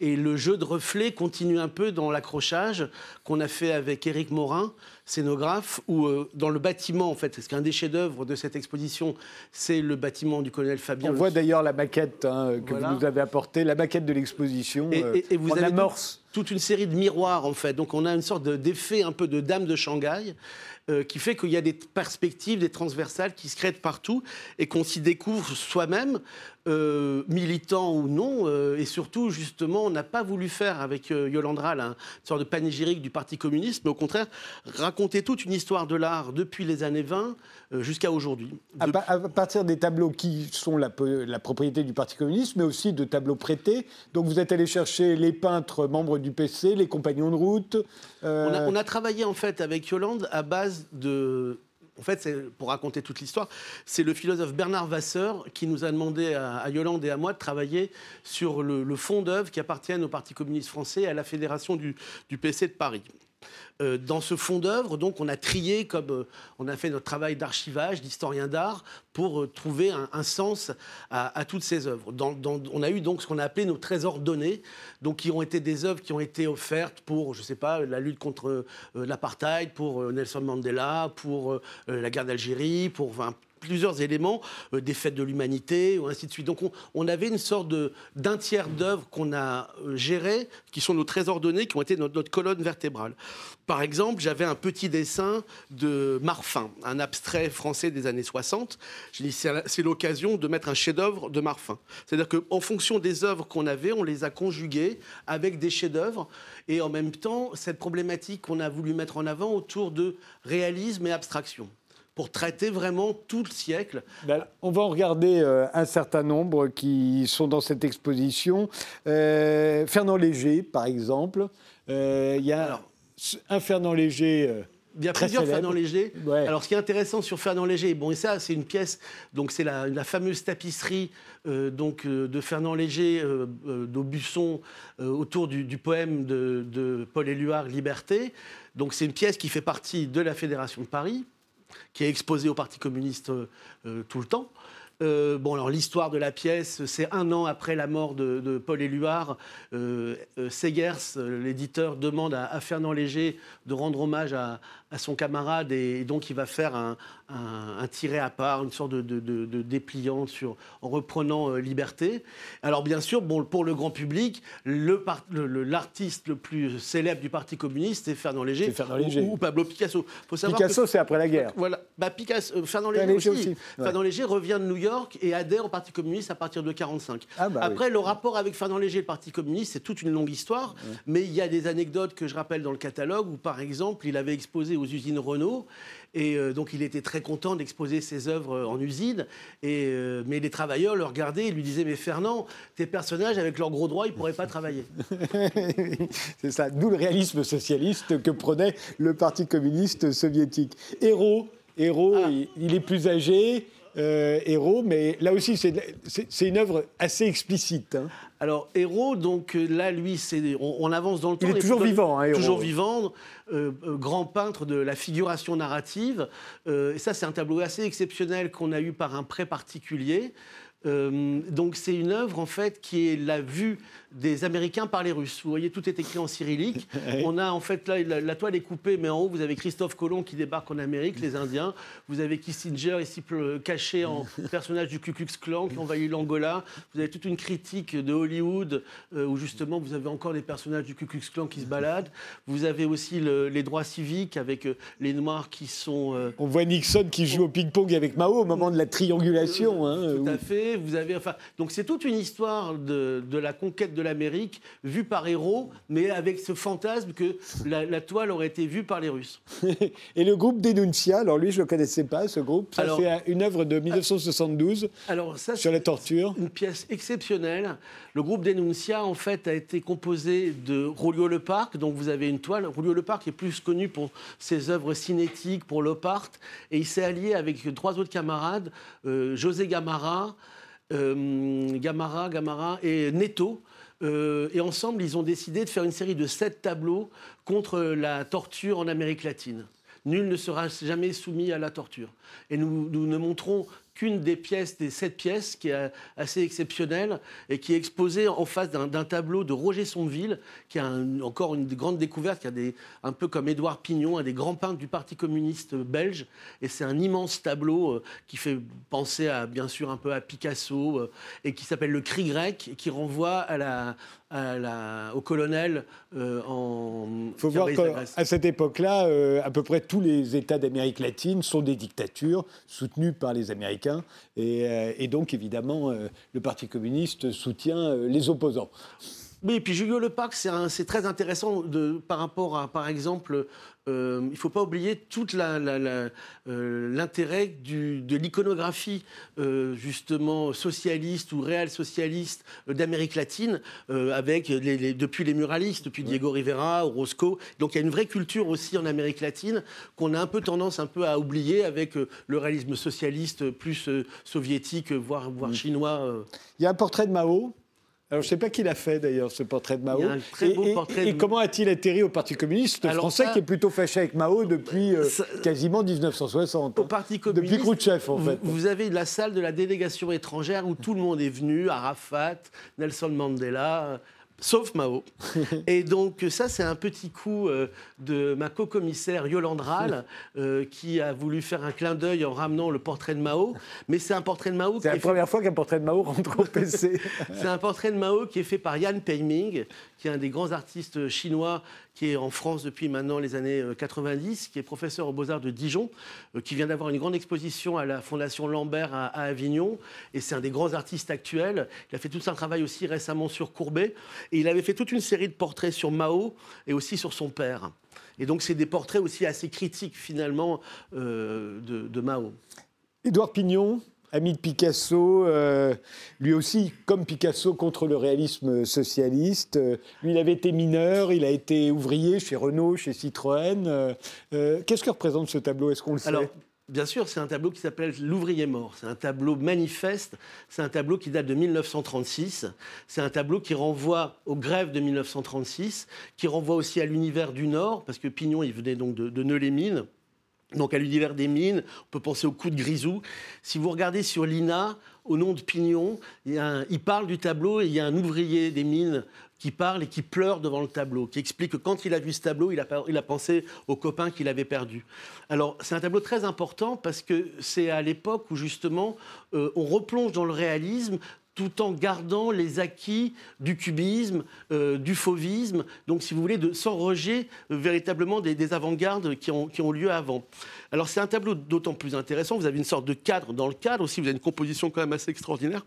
S3: Et le jeu de reflets continue un peu dans l'accrochage qu'on a fait avec Éric Morin, scénographe, où euh, dans le bâtiment, en fait, parce qu'un des chefs-d'œuvre de cette exposition, c'est le bâtiment du colonel Fabien.
S1: On voit d'ailleurs la maquette hein, que vous nous avez apportée, la maquette de l'exposition. Et, euh, vous avez amorce.
S3: Toute une série de miroirs, en fait. Donc on a une sorte d'effet un peu de dame de Shanghai. Euh, qui fait qu'il y a des perspectives, des transversales qui se créent partout et qu'on s'y découvre soi-même, euh, militant ou non. Euh, et surtout, justement, on n'a pas voulu faire avec Yolande Rall une sorte de panégyrique du Parti communiste, mais au contraire, raconter toute une histoire de l'art depuis les années 20 jusqu'à aujourd'hui.
S1: À, partir des tableaux qui sont la, la, propriété du Parti communiste, mais aussi de tableaux prêtés. Donc vous êtes allé chercher les peintres membres du PC, les compagnons de route.
S3: On a, on, a, travaillé en fait avec Yolande à base de en fait, pour raconter toute l'histoire, c'est le philosophe Bernard Vasseur qui nous a demandé à, Yolande et à moi de travailler sur le, fond d'œuvre qui appartiennent au Parti communiste français et à la Fédération du PC de Paris. Euh, dans ce fond d'œuvre, donc, on a trié, comme euh, on a fait notre travail d'archivage, d'historien d'art, pour euh, trouver un, sens à, toutes ces œuvres. on a eu donc ce qu'on a appelé nos trésors donnés, donc qui ont été des œuvres qui ont été offertes pour, je sais pas, la lutte contre l'apartheid, pour Nelson Mandela, pour la guerre d'Algérie, pour plusieurs éléments, euh, des fêtes de l'humanité, ou ainsi de suite. Donc on, avait une sorte d'un tiers d'œuvres qu'on a euh, gérées, qui sont nos trésors donnés, qui ont été notre, colonne vertébrale. Par exemple, j'avais un petit dessin de Marfin, un abstrait français des années 60. J'ai dit, c'est l'occasion de mettre un chef-d'œuvre de Marfin. C'est-à-dire qu'en fonction des œuvres qu'on avait, on les a conjuguées avec des chefs-d'œuvre. Et en même temps, cette problématique qu'on a voulu mettre en avant autour de réalisme et abstraction pour traiter vraiment tout le siècle.
S1: Ben, on va en regarder euh, un certain nombre qui sont dans cette exposition. Euh, Fernand Léger, par exemple. Euh, il y a un Fernand Léger.
S3: Il y a plusieurs Fernand Léger. Alors, ce qui est intéressant sur Fernand Léger, bon, et ça, c'est une pièce, donc c'est la, fameuse tapisserie donc, de Fernand Léger d'Aubusson autour du, poème de, de Paul Éluard, Liberté. Donc, c'est une pièce qui fait partie de la Fédération de Paris, qui est exposé au Parti communiste euh, tout le temps. Euh, bon, alors l'histoire de la pièce, c'est un an après la mort de, Paul Éluard. Euh, euh, Segers, l'éditeur, demande à, Fernand Léger de rendre hommage à, son camarade et, donc il va faire un, un, tiré à part, une sorte de, de, dépliant sur, en reprenant Liberté. Alors bien sûr, bon, pour le grand public, l'artiste le, plus célèbre du Parti communiste, c'est Fernand Léger, Ou, Pablo Picasso.
S1: Picasso, c'est après la guerre.
S3: Voilà, bah, Picasso, Fernand Léger, aussi. Fernand Léger revient de New York et adhère au Parti communiste à partir de 45. Ah bah Après, le rapport avec Fernand Léger et le Parti communiste, c'est toute une longue histoire, mais il y a des anecdotes que je rappelle dans le catalogue où, par exemple, il avait exposé aux usines Renault et euh, donc il était très content d'exposer ses œuvres en usine. Et, euh, mais les travailleurs le regardaient et lui disaient Mais Fernand, tes personnages, avec leurs gros droits, ils ne pourraient pas travailler.
S1: C'est ça, d'où le réalisme socialiste que prenait le Parti communiste soviétique. Héros, héros ah. il, est plus âgé, euh, héros, mais là aussi, c'est une œuvre assez explicite. Hein.
S3: Alors, Héros, donc euh, là, lui, on, on, avance dans le temps.
S1: Il est toujours vivant, hein,
S3: Toujours vivant, euh, grand peintre de la figuration narrative. et ça, c'est un tableau assez exceptionnel qu'on a eu par un prêt particulier. donc c'est une œuvre en fait qui est la vue des Américains par les Russes. Vous voyez, tout est écrit en cyrillique. On a en fait là, la, toile est coupée, mais en haut, vous avez Christophe Colomb qui débarque en Amérique, les Indiens. Vous avez Kissinger ici caché en personnage du Ku Klux Klan qui envahit l'Angola. Vous avez toute une critique de Hollywood euh, où justement vous avez encore des personnages du Ku Klux Klan qui se baladent. Vous avez aussi les droits civiques avec euh, les Noirs qui sont.
S1: Euh, On voit Nixon qui joue au ping-pong avec Mao au moment de la triangulation.
S3: Hein, tout à fait. Vous avez enfin donc c'est toute une histoire de, de la conquête de de l'Amérique, vue par héros, mais avec ce fantasme que la, toile aurait été vue par les Russes.
S1: Et le groupe Denuncia, alors lui, je ne le connaissais pas, ce groupe. Ça, c'est une œuvre de 1972 alors ça, sur la torture.
S3: Une pièce exceptionnelle. Le groupe Denuncia, en fait, a été composé de Rolio Leparc. Donc, vous avez une toile. Rolio Leparc est plus connu pour ses œuvres cinétiques, pour l'opart. Et il s'est allié avec trois autres camarades, euh, José Gamara, euh, Gamara, Gamara et Neto. Euh, et ensemble, ils ont décidé de faire une série de sept tableaux contre la torture en Amérique latine. Nul ne sera jamais soumis à la torture. Et nous, nous ne montrons qu'une des pièces, des sept pièces, qui est assez exceptionnelle et qui est exposée en face d'un tableau de Roger Sommeville, qui a encore une grande découverte, qui a des, un peu comme Édouard Pignon, un des grands peintres du Parti communiste belge. Et c'est un immense tableau euh, qui fait penser à, bien sûr un peu à Picasso euh, et qui s'appelle Le Cri grec et qui renvoie à la, au colonel euh, en.
S1: Il faut voir qu'à cette époque-là, euh, à peu près tous les États d'Amérique latine sont des dictatures soutenues par les Américains. Et, euh, donc, évidemment, le Parti communiste soutient les opposants.
S3: Oui, et puis Julio Lepac, c'est très intéressant de, par rapport à, par exemple, euh, il ne faut pas oublier tout euh, l'intérêt de l'iconographie, euh, justement, socialiste ou réel socialiste d'Amérique latine, avec les, depuis les muralistes, depuis Diego Rivera, Orozco. Donc il y a une vraie culture aussi en Amérique latine qu'on a un peu tendance un peu à oublier avec le réalisme socialiste plus soviétique, voire, voire mm. chinois.
S1: Il y a un portrait de Mao alors, je ne sais pas qui l'a fait d'ailleurs, ce portrait de Mao.
S3: Il y a un très beau
S1: et,
S3: portrait.
S1: Et, comment a-t-il atterri au Parti communiste français qui est plutôt fâché avec Mao depuis euh, quasiment 1960
S3: Au hein. Parti communiste.
S1: Depuis Khrouchtchev, en fait.
S3: Vous avez la salle de la délégation étrangère où tout le monde est venu Arafat, Nelson Mandela sauf Mao. et donc ça, c'est un petit coup euh, de ma co-commissaire Yolande Rall, euh, qui a voulu faire un clin d'œil en ramenant le portrait de Mao. Mais c'est un portrait de Mao...
S1: C'est la première fois qu'un portrait de Mao rentre au PC.
S3: c'est un portrait de Mao qui est fait par Yan Peiming, qui est un des grands artistes chinois qui est en France depuis maintenant les années 90, euh, qui est professeur aux Beaux-Arts de Dijon, euh, qui vient d'avoir une grande exposition à la Fondation Lambert à, Avignon. Et c'est un des grands artistes actuels. Il a fait tout un travail aussi récemment sur Courbet. Et il avait fait toute une série de portraits sur Mao et aussi sur son père. Et donc, c'est des portraits aussi assez critiques, finalement, euh, de, de Mao.
S1: Édouard Pignon, ami de Picasso, euh, lui aussi, comme Picasso, contre le réalisme socialiste. Euh, lui, il avait été mineur, il a été ouvrier chez Renault, chez Citroën. Euh, qu'est-ce que représente ce tableau? Est-ce qu'on le sait?
S3: Alors, Bien sûr, c'est un tableau qui s'appelle L'ouvrier mort. C'est un tableau manifeste. C'est un tableau qui date de 1936. C'est un tableau qui renvoie aux grèves de 1936, qui renvoie aussi à l'univers du Nord, parce que Pignon, il venait donc de, de Neulémine. Donc à l'univers des mines, on peut penser au coup de Grisou. Si vous regardez sur l'INA, au nom de Pignon, il, parle du tableau et il y a un ouvrier des mines qui parle et qui pleure devant le tableau, qui explique que quand il a vu ce tableau, il a, pensé aux copains qu'il avait perdus. Alors c'est un tableau très important parce que c'est à l'époque où justement euh, on replonge dans le réalisme tout en gardant les acquis du cubisme, euh, du fauvisme, donc si vous voulez, de, sans rejet euh, véritablement des, avant-gardes qui ont, qui ont, lieu avant. Alors c'est un tableau d'autant plus intéressant, vous avez une sorte de cadre dans le cadre aussi, vous avez une composition quand même assez extraordinaire.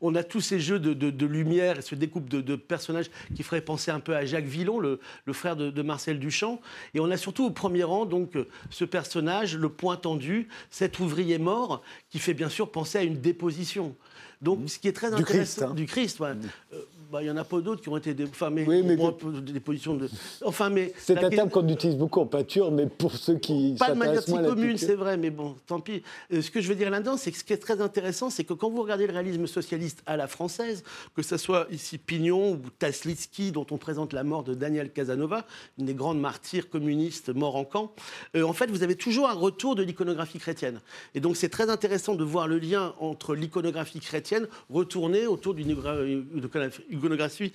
S3: On a tous ces jeux de, lumière et ce découpe de, personnages qui ferait penser un peu à Jacques Villon, le, frère de, Marcel Duchamp. Et on a surtout au premier rang donc ce personnage, le point tendu, cet ouvrier mort, qui fait bien sûr penser à une déposition. Donc, mmh. ce qui est très intéressant.
S1: Du
S3: Christ, hein. Du Christ, euh, bah, il n'y en a pas d'autres qui ont été mais,
S1: oui, mais
S3: des positions de. Enfin, mais
S1: c'est un terme qu'on utilise beaucoup en peinture, mais pour ceux qui
S3: pas de manière si commune, c'est vrai, mais bon, tant pis. Euh, ce que je veux dire là-dedans, c'est que ce qui est très intéressant, c'est que quand vous regardez le réalisme socialiste à la française, que ce soit ici Pignon ou Taslitsky, dont on présente la mort de Daniel Casanova, une des grandes martyrs communistes morts en camp, euh, en fait, vous avez toujours un retour de l'iconographie chrétienne. Et donc, c'est très intéressant de voir le lien entre l'iconographie chrétienne retournée autour d'une iconographie iconographie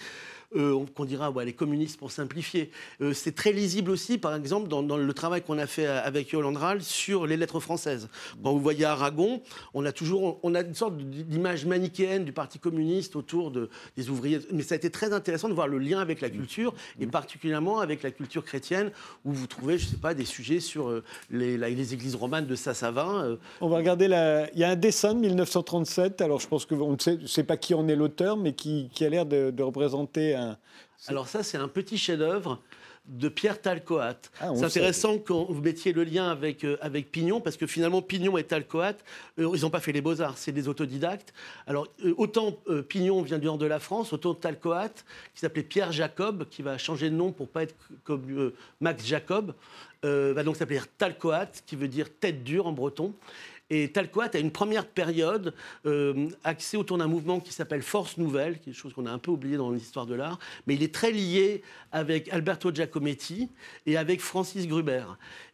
S3: euh, qu'on dira ouais, les communistes pour simplifier. Euh, c'est très lisible aussi, par exemple, dans, le travail qu'on a fait avec Yolande Rall sur les lettres françaises. Quand vous voyez Aragon, on a toujours on a une sorte d'image manichéenne du Parti communiste autour de, des ouvriers. Mais ça a été très intéressant de voir le lien avec la culture, et particulièrement avec la culture chrétienne, où vous trouvez, je ne sais pas, des sujets sur euh, les, les, églises romanes de Sassavin.
S1: On va regarder, la... il y a un dessin de 1937, alors je pense qu'on ne sait, pas qui en est l'auteur, mais qui, qui, a l'air de, de représenter un
S3: alors ça, c'est un petit chef-d'œuvre de Pierre Talcoat. Ah, c'est intéressant quand vous mettiez le lien avec, euh, avec Pignon, parce que finalement, Pignon et Talcoat, euh, ils n'ont pas fait les beaux-arts, c'est des autodidactes. Alors, euh, autant Pignon vient du nord de la France, autant Talcoat, qui s'appelait Pierre Jacob, qui va changer de nom pour pas être comme Max Jacob, va donc s'appeler Talcoat, qui veut dire tête dure en breton. Et Talcoat a une première période euh, axée autour d'un mouvement qui s'appelle Force Nouvelle, une chose qu'on a un peu oubliée dans l'histoire de l'art, mais il est très lié avec Alberto Giacometti et avec Francis Gruber.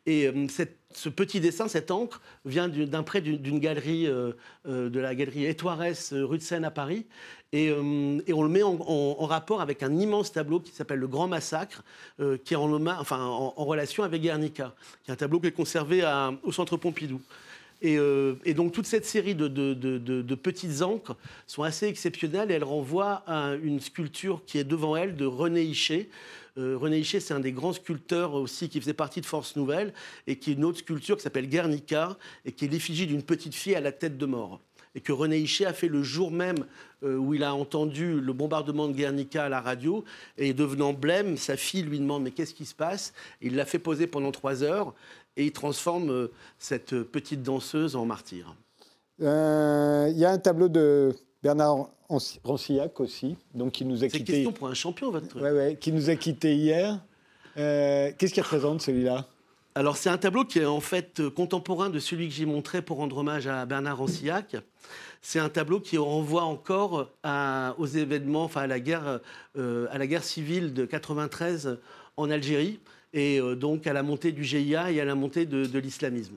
S3: Et euh, ce petit dessin, cette encre, vient d'un prêt d'une galerie, euh, de la galerie Étoires rue de Seine à Paris. Et, on le met en, rapport avec un immense tableau qui s'appelle Le Grand Massacre, qui est en, relation avec Guernica, qui est un tableau qui est conservé au Centre Pompidou. Euh, et, donc toute cette série de, petites encres sont assez exceptionnelles et elles renvoient à une sculpture qui est devant elle de René Hichet. Euh, René Hichet, c'est un des grands sculpteurs aussi qui faisait partie de Force Nouvelle et qui est une autre sculpture qui s'appelle Guernica et qui est l'effigie d'une petite fille à la tête de mort et que René Hichet a fait le jour même euh, où il a entendu le bombardement de Guernica à la radio. Et devenant blême, sa fille lui demande Mais qu'est-ce qui se passe? Il l'a fait poser pendant trois heures et il transforme euh, cette petite danseuse en martyr.
S1: Euh, il y a un tableau de Bernard Rancillac aussi, donc qui nous a quitté.
S3: C'est question pour un champion, votre.
S1: Ouais, ouais, qui nous a quitté hier. Euh, qu'est-ce qu'il représente celui-là?
S3: Alors c'est un tableau qui est en fait contemporain de celui que j'ai montré pour rendre hommage à Bernard Rancillac. C'est un tableau qui renvoie encore aux événements, enfin à la guerre, à la guerre civile de 93 en Algérie et euh, donc à la montée du GIA et à la montée de, l'islamisme.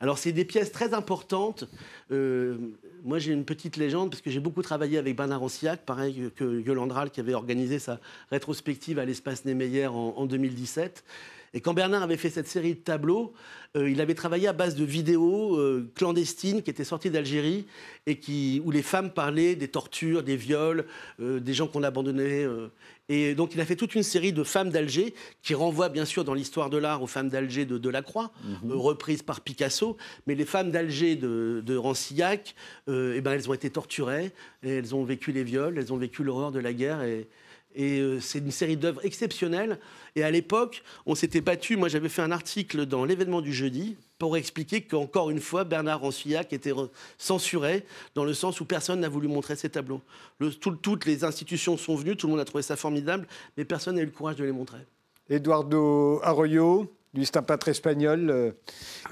S3: Alors c'est des pièces très importantes. Euh, moi j'ai une petite légende parce que j'ai beaucoup travaillé avec Bernard Anciac, pareil que Yolandral qui avait organisé sa rétrospective à l'espace Niemeyer en, en 2017. Et quand Bernard avait fait cette série de tableaux, euh, il avait travaillé à base de vidéos euh, clandestines qui étaient sorties d'Algérie et qui, où les femmes parlaient des tortures, des viols, euh, des gens qu'on abandonnait. et donc il a fait toute une série de femmes d'Alger qui renvoient bien sûr dans l'histoire de l'art aux femmes d'Alger de Delacroix, mhm. reprises par Picasso. Mais les femmes d'Alger de, de Rancillac, eh ben, elles ont été torturées, et elles ont vécu les viols, elles ont vécu l'horreur de la guerre. Et, et euh, c'est une série d'œuvres exceptionnelles. Et à l'époque, on s'était battu. Moi, j'avais fait un article dans l'événement du jeudi pour expliquer qu'encore une fois, Bernard Rancillac était censuré dans le sens où personne n'a voulu montrer ses tableaux. toutes les institutions sont venues, tout le monde a trouvé ça formidable, mais personne n'a eu le courage de les montrer.
S1: Eduardo Arroyo, lui, c'est un peintre espagnol euh,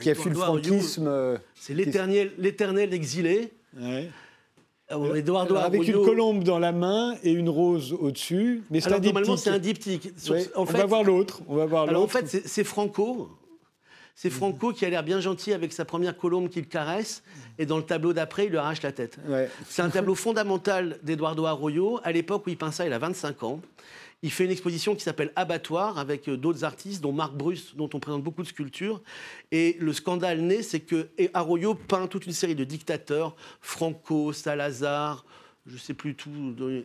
S1: qui a fui le franquisme. Euh,
S3: c'est l'éternel exilé.
S1: Ah euh, avec une colombe dans la main et une rose au-dessus.
S3: Mais c'est un Normalement, c'est un diptyque.
S1: on, va voir l'autre. On va voir
S3: Alors, en fait, c'est Franco. C'est Franco qui a l'air bien gentil avec sa première colombe qu'il caresse, et dans le tableau d'après, il lui arrache la tête.
S1: Ouais.
S3: C'est un tableau fondamental d'Eduardo Arroyo. À l'époque où il peint ça, il a 25 ans. Il fait une exposition qui s'appelle Abattoir avec euh, d'autres artistes, dont Marc Bruce, dont on présente beaucoup de sculptures. Et le scandale né, c'est que Arroyo peint toute une série de dictateurs, Franco, Salazar, je sais plus tout,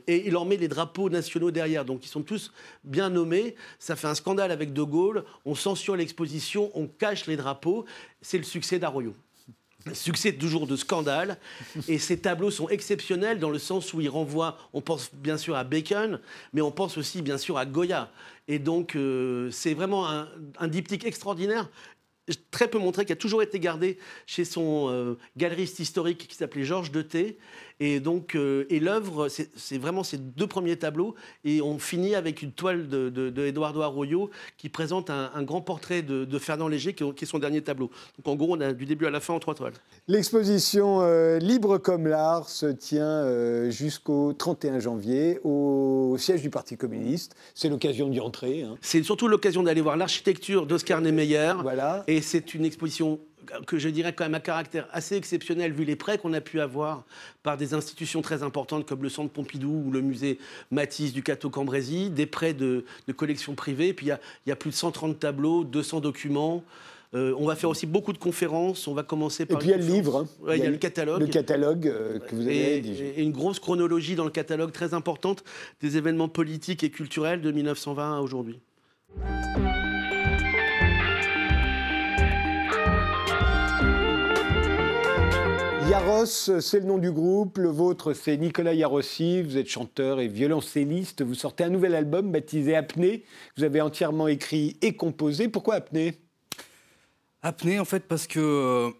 S3: et il leur met les drapeaux nationaux derrière. Donc ils sont tous bien nommés. Ça fait un scandale avec De Gaulle. On censure l'exposition, on cache les drapeaux. C'est le succès d'Arroyo. Succès toujours de scandale. Et ces tableaux sont exceptionnels dans le sens où ils renvoient, on pense bien sûr à Bacon, mais on pense aussi bien sûr à Goya. Et donc euh, c'est vraiment un, diptyque extraordinaire très peu montré, qui a toujours été gardé chez son euh, galeriste historique qui s'appelait Georges Deté. Et donc, euh, et l'œuvre, c'est vraiment ces deux premiers tableaux. Et on finit avec une toile de, de, de Eduardo Arroyo qui présente un, un grand portrait de, de Fernand Léger, qui, est- qui est son dernier tableau. Donc en gros, on a du début à la fin en trois toiles.
S1: L'exposition euh, Libre comme l'art se tient euh, jusqu'au 31 janvier au siège du Parti communiste. C'est l'occasion d'y entrer. hein.
S3: C'est surtout l'occasion d'aller voir l'architecture d'Oscar Niemeyer.
S1: Voilà.
S3: Et c'est une exposition que je dirais quand même à caractère assez exceptionnel vu les prêts qu'on a pu avoir par des institutions très importantes comme le Centre Pompidou ou le musée Matisse du Cateau-Cambrésis, des prêts de, de collections privées. Puis il y a, il y a plus de 130 tableaux, 200 documents. Euh, on va faire aussi beaucoup de conférences. On va commencer
S1: Et
S3: par.
S1: puis il y a le livre. hein.
S3: Ouais, il y a le catalogue.
S1: Le catalogue euh, que vous avez
S3: Et, et une grosse chronologie dans le catalogue très importante des événements politiques et culturels de 1920 à aujourd'hui.
S1: Yaros, c'est le nom du groupe. Le vôtre, c'est Nicolas Yarossi. Vous êtes chanteur et violoncelliste. Vous sortez un nouvel album baptisé Apnée. Vous avez entièrement écrit et composé. Pourquoi Apnée?
S2: Apnée, en fait, parce que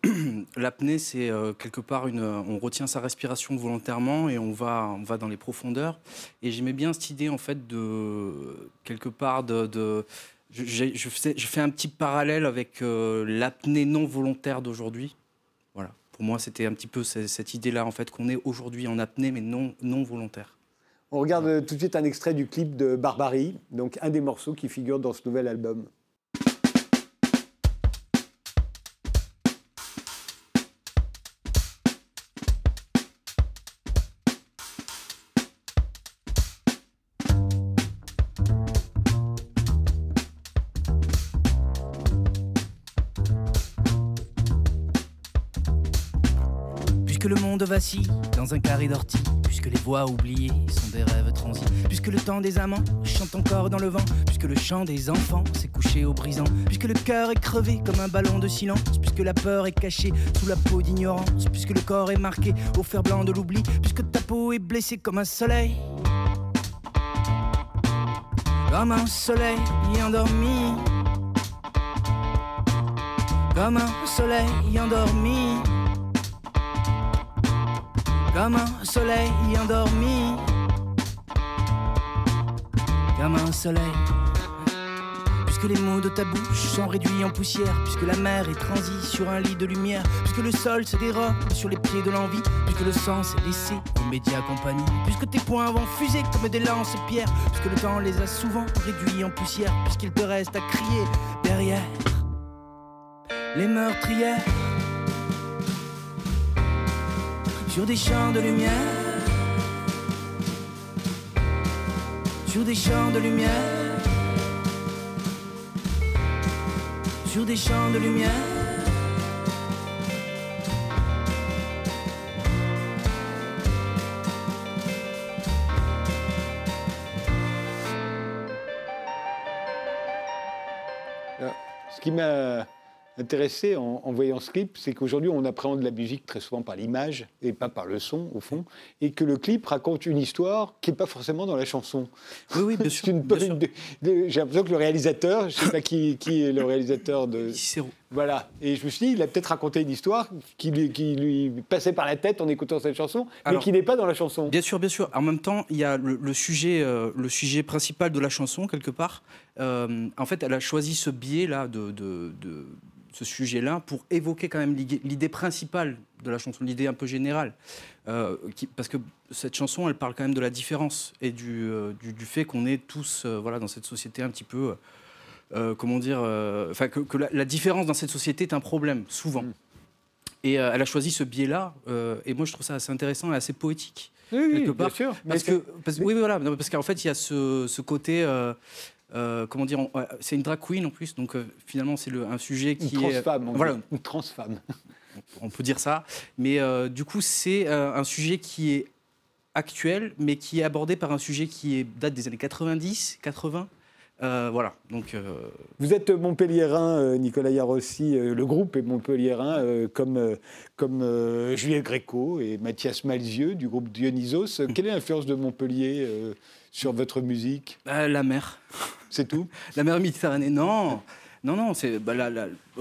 S2: euh, l'apnée, c'est euh, quelque part une. On retient sa respiration volontairement et on va, on va dans les profondeurs. Et j'aimais bien cette idée, en fait, de quelque part de. je, fais, je fais un petit parallèle avec euh, l'apnée non volontaire d'aujourd'hui. Pour moi, c'était un petit peu ce- cette idée-là, en fait, qu'on est aujourd'hui en apnée, mais non, non volontaire.
S1: On regarde euh, tout de suite un extrait du clip de Barbarie, donc un des morceaux qui figure dans ce nouvel album.
S5: Puisque le monde vacille dans un carré d'ortie, puisque les voix oubliées sont des rêves transis, puisque le temps des amants chante encore dans le vent, puisque le chant des enfants s'est couché au brisant, puisque le cœur est crevé comme un ballon de silence, puisque la peur est cachée sous la peau d'ignorance, puisque le corps est marqué au fer blanc de l'oubli, puisque ta peau est blessée comme un soleil. Comme un soleil endormi. Comme un soleil endormi comme un soleil endormi, comme un soleil. Puisque les mots de ta bouche sont réduits en poussière, puisque la mer est transie sur un lit de lumière, puisque le sol se dérobe sur les pieds de l'envie, puisque le sang s'est laissé aux médias compagnie, puisque tes poings vont fuser comme des lance-pierres, puisque le temps les a souvent réduits en poussière, puisqu'il te reste à crier derrière les meurtrières sur des champs de lumière, sur des champs de lumière, sur des champs de lumière.
S1: Ce qui m'a intéressé en, en voyant ce clip, c'est qu'aujourd'hui, on appréhende la musique très souvent par l'image et pas par le son, au fond, et que le clip raconte une histoire qui n'est pas forcément dans la chanson.
S2: Oui, oui, bien sûr.
S1: J'ai l'impression que le réalisateur, je ne sais pas qui, qui est le réalisateur de...
S2: Cicéron.
S1: Voilà, et je me suis dit, il a peut-être raconté une histoire qui lui, qui lui passait par la tête en écoutant cette chanson, mais qui n'est pas dans la chanson.
S2: Bien sûr, bien sûr. En même temps, il y a le, le sujet, euh, le sujet principal de la chanson, quelque part. Euh, en fait, elle a choisi ce biais-là, de, de- de- ce sujet-là, pour évoquer quand même l'idée principale de la chanson, l'idée un peu générale. Euh, qui- parce que cette chanson, elle parle quand même de la différence et du, du, du fait qu'on est tous voilà, dans cette société un petit peu euh, comment dire, euh, enfin que, que la, la différence dans cette société est un problème souvent.
S1: Mm.
S2: Et euh, elle a choisi ce biais-là, et moi je trouve ça assez intéressant et assez poétique.
S1: Oui, oui,
S2: quelque
S1: bien
S2: part,
S1: sûr.
S2: Parce que, parce, oui, oui, voilà, non, parce qu'en fait, il y a ce, ce côté, euh, comment dire, c'est une drag queen en plus, donc euh, finalement, c'est un sujet
S1: Une
S2: qui est,
S1: transfemme, on
S2: voilà.
S1: Une transfemme.
S2: on peut dire ça, mais euh, du coup, c'est un sujet qui est actuel, mais qui est abordé par un sujet qui est, date des années 90, 80. Euh, voilà, donc euh,
S1: Vous êtes Montpelliérain, euh, Nicolas Yarossi, le groupe est Montpelliérain, comme, comme Juliette Gréco et Mathias Malzieux du groupe Dionysos. Quelle est l'influence de Montpellier sur votre musique?
S2: La mer.
S1: C'est tout?
S2: La mer Méditerranée, non. Non, non, c'est, bah,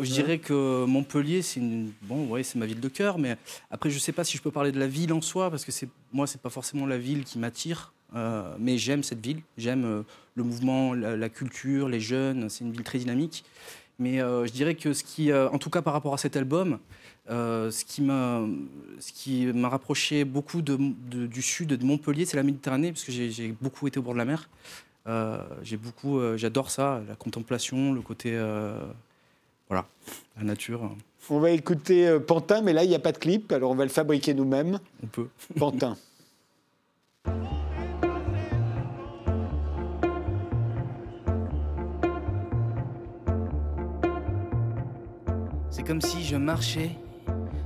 S2: je dirais que Montpellier, c'est une, bon, ouais, c'est ma ville de cœur, mais après, je sais pas si je peux parler de la ville en soi, parce que c'est, moi, c'est pas forcément la ville qui m'attire, euh, mais j'aime cette ville, j'aime euh, le mouvement, la, la culture, les jeunes, c'est une ville très dynamique. Mais euh, je dirais que ce qui, en tout cas par rapport à cet album, ce qui m'a, rapproché beaucoup de, de- du sud de Montpellier, c'est la Méditerranée, parce que j'ai, beaucoup été au bord de la mer. J'ai beaucoup, j'adore ça, la contemplation, le côté, voilà, la nature.
S1: On va écouter Pantin, mais là, il n'y a pas de clip, alors on va le fabriquer nous-mêmes.
S2: On peut.
S1: Pantin.
S5: C'est comme si je marchais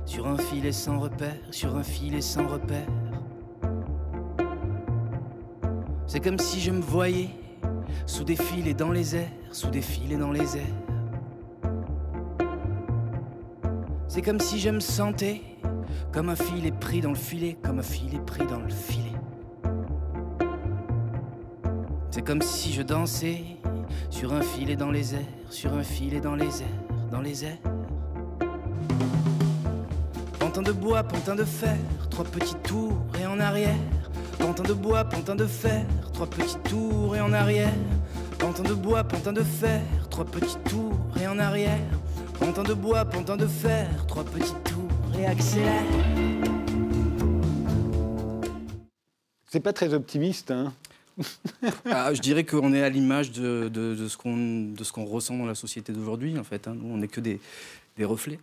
S5: sur un filet sans repère, sur un filet sans repère. C'est comme si je me voyais sous des filets dans les airs, sous des filets dans les airs. C'est comme si je me sentais comme un filet pris dans le filet, comme un filet pris dans le filet. C'est comme si je dansais sur un filet dans les airs, sur un filet dans les airs, dans les airs. Pantin de bois, pantin de fer, trois petits tours et en arrière. Pantin de bois, pantin de fer, trois petits tours et en arrière. Pantin de bois, pantin de fer, trois petits tours et en arrière. Pantin de bois, pantin de fer, trois petits tours et accélère.
S1: C'est pas très optimiste, hein
S2: Ah, je dirais qu'on est à l'image de, de- de ce qu'on de ce qu'on ressent dans la société d'aujourd'hui, en fait. hein. Nous, on n'est que des, des reflets.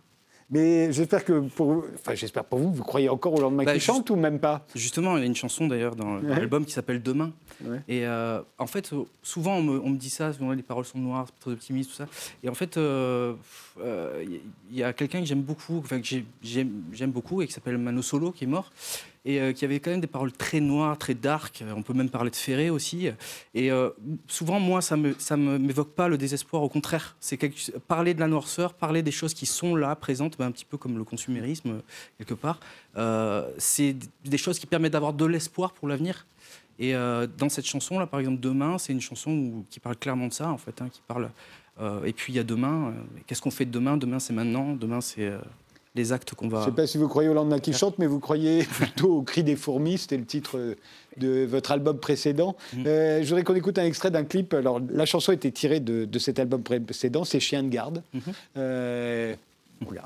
S1: Mais j'espère que pour, enfin, j'espère pour vous, vous croyez encore au lendemain
S2: Bah,
S1: qui chante ou même pas?
S2: Justement, il y a une chanson d'ailleurs dans
S1: Ouais.
S2: l'album qui s'appelle Demain.
S1: Ouais.
S2: Et euh, en fait, euh, souvent on me, on me dit ça, souvent les paroles sont noires, trop optimistes, tout ça. Et en fait, euh, euh, il y- il a quelqu'un que j'aime beaucoup, enfin que j'ai- j'aime j'aime beaucoup et qui s'appelle Mano Solo, qui est mort, et euh, qui avait quand même des paroles très noires, très dark. On peut même parler de Ferré aussi. Et euh, souvent, moi, ça me ça m'évoque pas le désespoir. Au contraire, c'est parler de la noirceur, parler des choses qui sont là, présentes, ben, un petit peu comme le consumérisme quelque part. Euh, c'est des choses qui permettent d'avoir de l'espoir pour l'avenir. Et dans cette chanson là, par exemple, Demain, c'est une chanson qui parle clairement de ça, en fait, hein, qui parle. et puis il y a demain. Qu'est-ce qu'on fait de demain? Demain, c'est maintenant. Demain, c'est les actes qu'on
S1: Je
S2: va.
S1: ne sais pas si vous croyez au lendemain qui chante, mais vous croyez plutôt au cri des fourmis. C'était le titre de votre album précédent.
S2: Mhm.
S1: Euh, je voudrais qu'on écoute un extrait d'un clip. Alors, la chanson était tirée de, de cet album précédent, c'est Chien de garde. Euh, oula.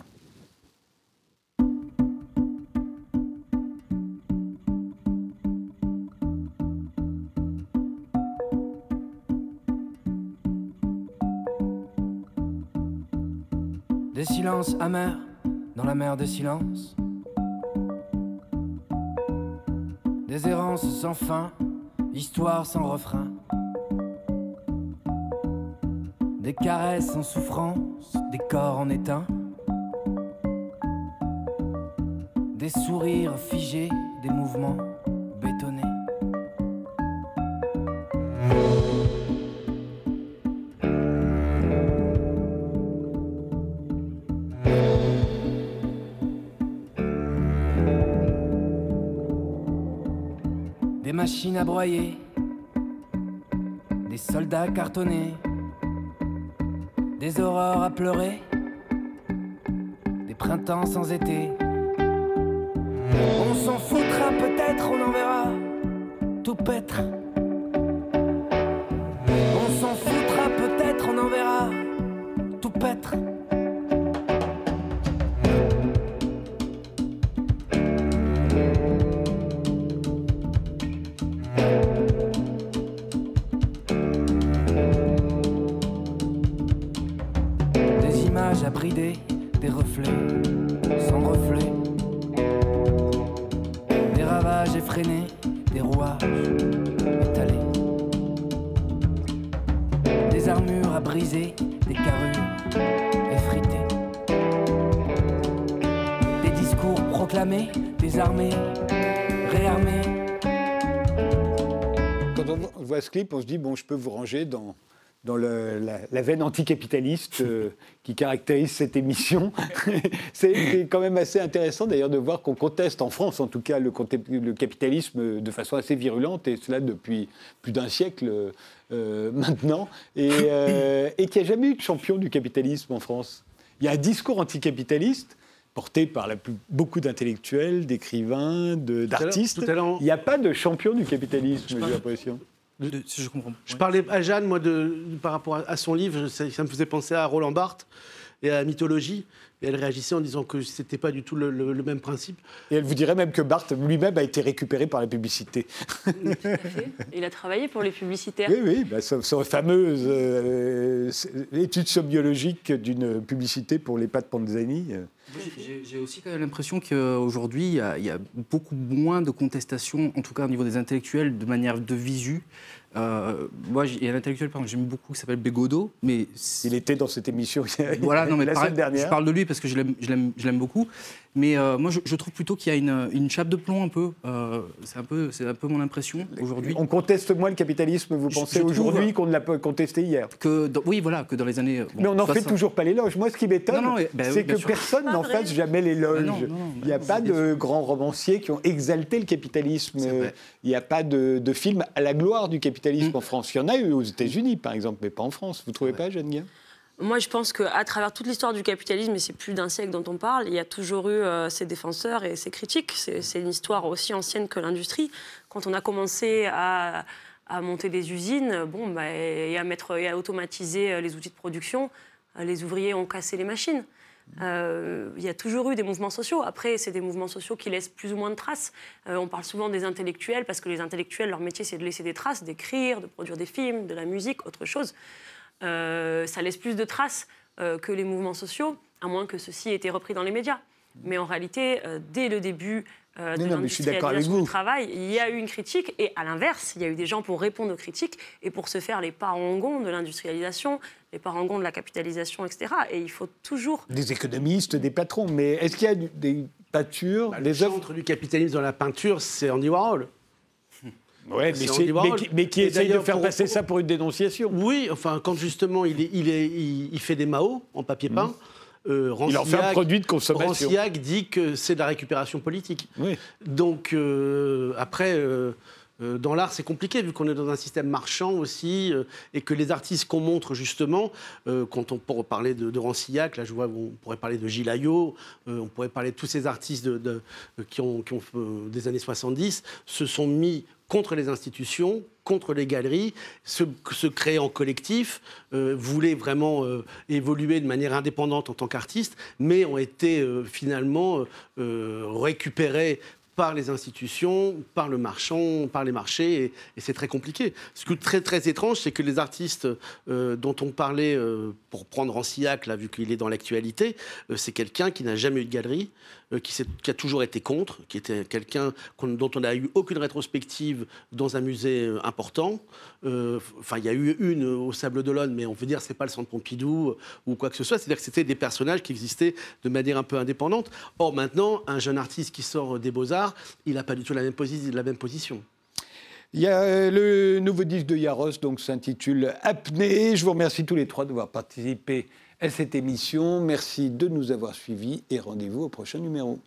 S5: Des silences amers dans la mer des silences. Des errances sans fin, histoires sans refrain. Des caresses en souffrance, des corps en éteint. Des sourires figés, des mouvements bétonnés. Broyer, des soldats cartonnés, des aurores à pleurer, des printemps sans été. On s'en foutra peut-être, on en verra tout paître. On s'en foutra peut-être, on en verra tout paître.
S1: Clip, on se dit, bon, je peux vous ranger dans, dans le, la, veine anticapitaliste euh, qui caractérise cette émission. c'est quand même assez intéressant d'ailleurs de voir qu'on conteste en France, en tout cas, le, le, capitalisme de façon assez virulente, et cela depuis plus d'un siècle euh, maintenant, et, euh, et qu'il n'y a jamais eu de champion du capitalisme en France. Il y a un discours anticapitaliste porté par la plus, beaucoup d'intellectuels, d'écrivains, d'artistes. Il n'y a pas de champion du capitalisme, j'ai l'impression
S3: je comprends. Je parlais à Jeanne, moi, de, par rapport à, son livre, ça, me faisait penser à Roland Barthes et à la mythologie. Et elle réagissait en disant que ce n'était pas du tout le, même principe.
S1: Et elle vous dirait même que Barthes lui-même a été récupéré par la publicité.
S4: Il a travaillé pour les publicitaires.
S1: Oui, oui, bah, sa, fameuse euh, étude sobiologique d'une publicité pour les pâtes Panzani.
S2: J'ai aussi quand même l'impression qu'aujourd'hui, il, il y, a beaucoup moins de contestations, en tout cas au niveau des intellectuels, de manière de visu. Euh, moi, il y a un intellectuel que j'aime beaucoup qui s'appelle Bégodeau, mais
S1: il était dans cette émission
S2: voilà, non, mais la semaine dernière. Je parle de lui parce que je l'aime beaucoup. Mais euh, moi, je, trouve plutôt qu'il y a une, une, chape de plomb un peu. Euh, c'est un peu, c'est un peu mon impression aujourd'hui.
S1: On conteste moins le capitalisme, vous pensez aujourd'hui qu'on ne l'a pas contesté hier
S2: Que oui, voilà, que dans les années.
S1: mais on n'en fait toujours pas l'éloge. Moi, ce qui m'étonne, ben c'est que personne n'en fasse jamais l'éloge. Il n'y a pas de grands romanciers qui ont exalté le capitalisme. Il n'y a pas de, de film à la gloire du capitalisme mm. en France. Il y en a eu aux États-Unis, par exemple, mais pas en France. Vous ne trouvez pas, Jeanne Guin
S4: moi, je pense qu'à travers toute l'histoire du capitalisme, et c'est plus d'un siècle dont on parle, il y a toujours eu euh, ses défenseurs et ses critiques. C'est une histoire aussi ancienne que l'industrie. Quand on a commencé à, monter des usines bon, bah, et, à mettre, et à automatiser euh, les outils de production, euh, les ouvriers ont cassé les machines. il y a toujours eu des mouvements sociaux. Après, c'est des mouvements sociaux qui laissent plus ou moins de traces. on parle souvent des intellectuels parce que les intellectuels, leur métier, c'est de laisser des traces, d'écrire, de produire des films, de la musique, autre chose. Euh, ça laisse plus de traces euh, que les mouvements sociaux, à moins que ceci ait été repris dans les médias. Mais en réalité, euh, dès le début de l'industrialisation du travail, il y a eu une critique, et à l'inverse, il y a eu des gens pour répondre aux critiques et pour se faire les parangons de l'industrialisation, les parangons de la capitalisation, etc. Et il faut toujours...
S1: Des économistes, des patrons, mais est-ce qu'il y a des peintures,
S3: bah, les œuvres... du capitalisme dans la peinture, c'est Andy Warhol.
S1: Ouais, mais, qui essaye de faire passer ça pour une dénonciation.
S3: Oui, enfin, quand justement il, est, il, est, il, fait des Mao en papier peint.
S1: Mmh. Euh, il en fait un produit de consommation.
S3: Ranciac dit que c'est de la récupération politique. Oui. Donc, euh, après, euh, dans l'art, c'est compliqué vu qu'on est dans un système marchand aussi euh, et que les artistes qu'on montre justement, euh, quand on pourrait parler de, Rancillac, là je vois on pourrait parler de Gilles Ayot, on pourrait parler de tous ces artistes qui ont, des années 70, se sont mis contre les institutions, contre les galeries, se, se créer en collectif, voulaient vraiment évoluer de manière indépendante en tant qu'artistes, mais ont été finalement récupérés par les institutions, par le marchand, par les marchés, et, c'est très compliqué. Ce qui est très très étrange, c'est que les artistes euh, dont on parlait, euh, pour prendre Rancillac, là, vu qu'il est dans l'actualité, euh, c'est quelqu'un qui n'a jamais eu de galerie, qui, a toujours été contre, qui était quelqu'un dont on n'a eu aucune rétrospective dans un musée important. Enfin, il y a eu une au Sable d'Olonne, mais on veut dire c'est pas le Centre Pompidou ou quoi que ce soit. C'est-à-dire que c'était des personnages qui existaient de manière un peu indépendante. Or maintenant, un jeune artiste qui sort des Beaux Arts il n'a pas du tout la même, position.
S1: Il y a euh, le nouveau disque de Yaros, donc s'intitule Apnée. Je vous remercie tous les trois d'avoir participé à cette émission. Merci de nous avoir suivis et rendez-vous au prochain numéro.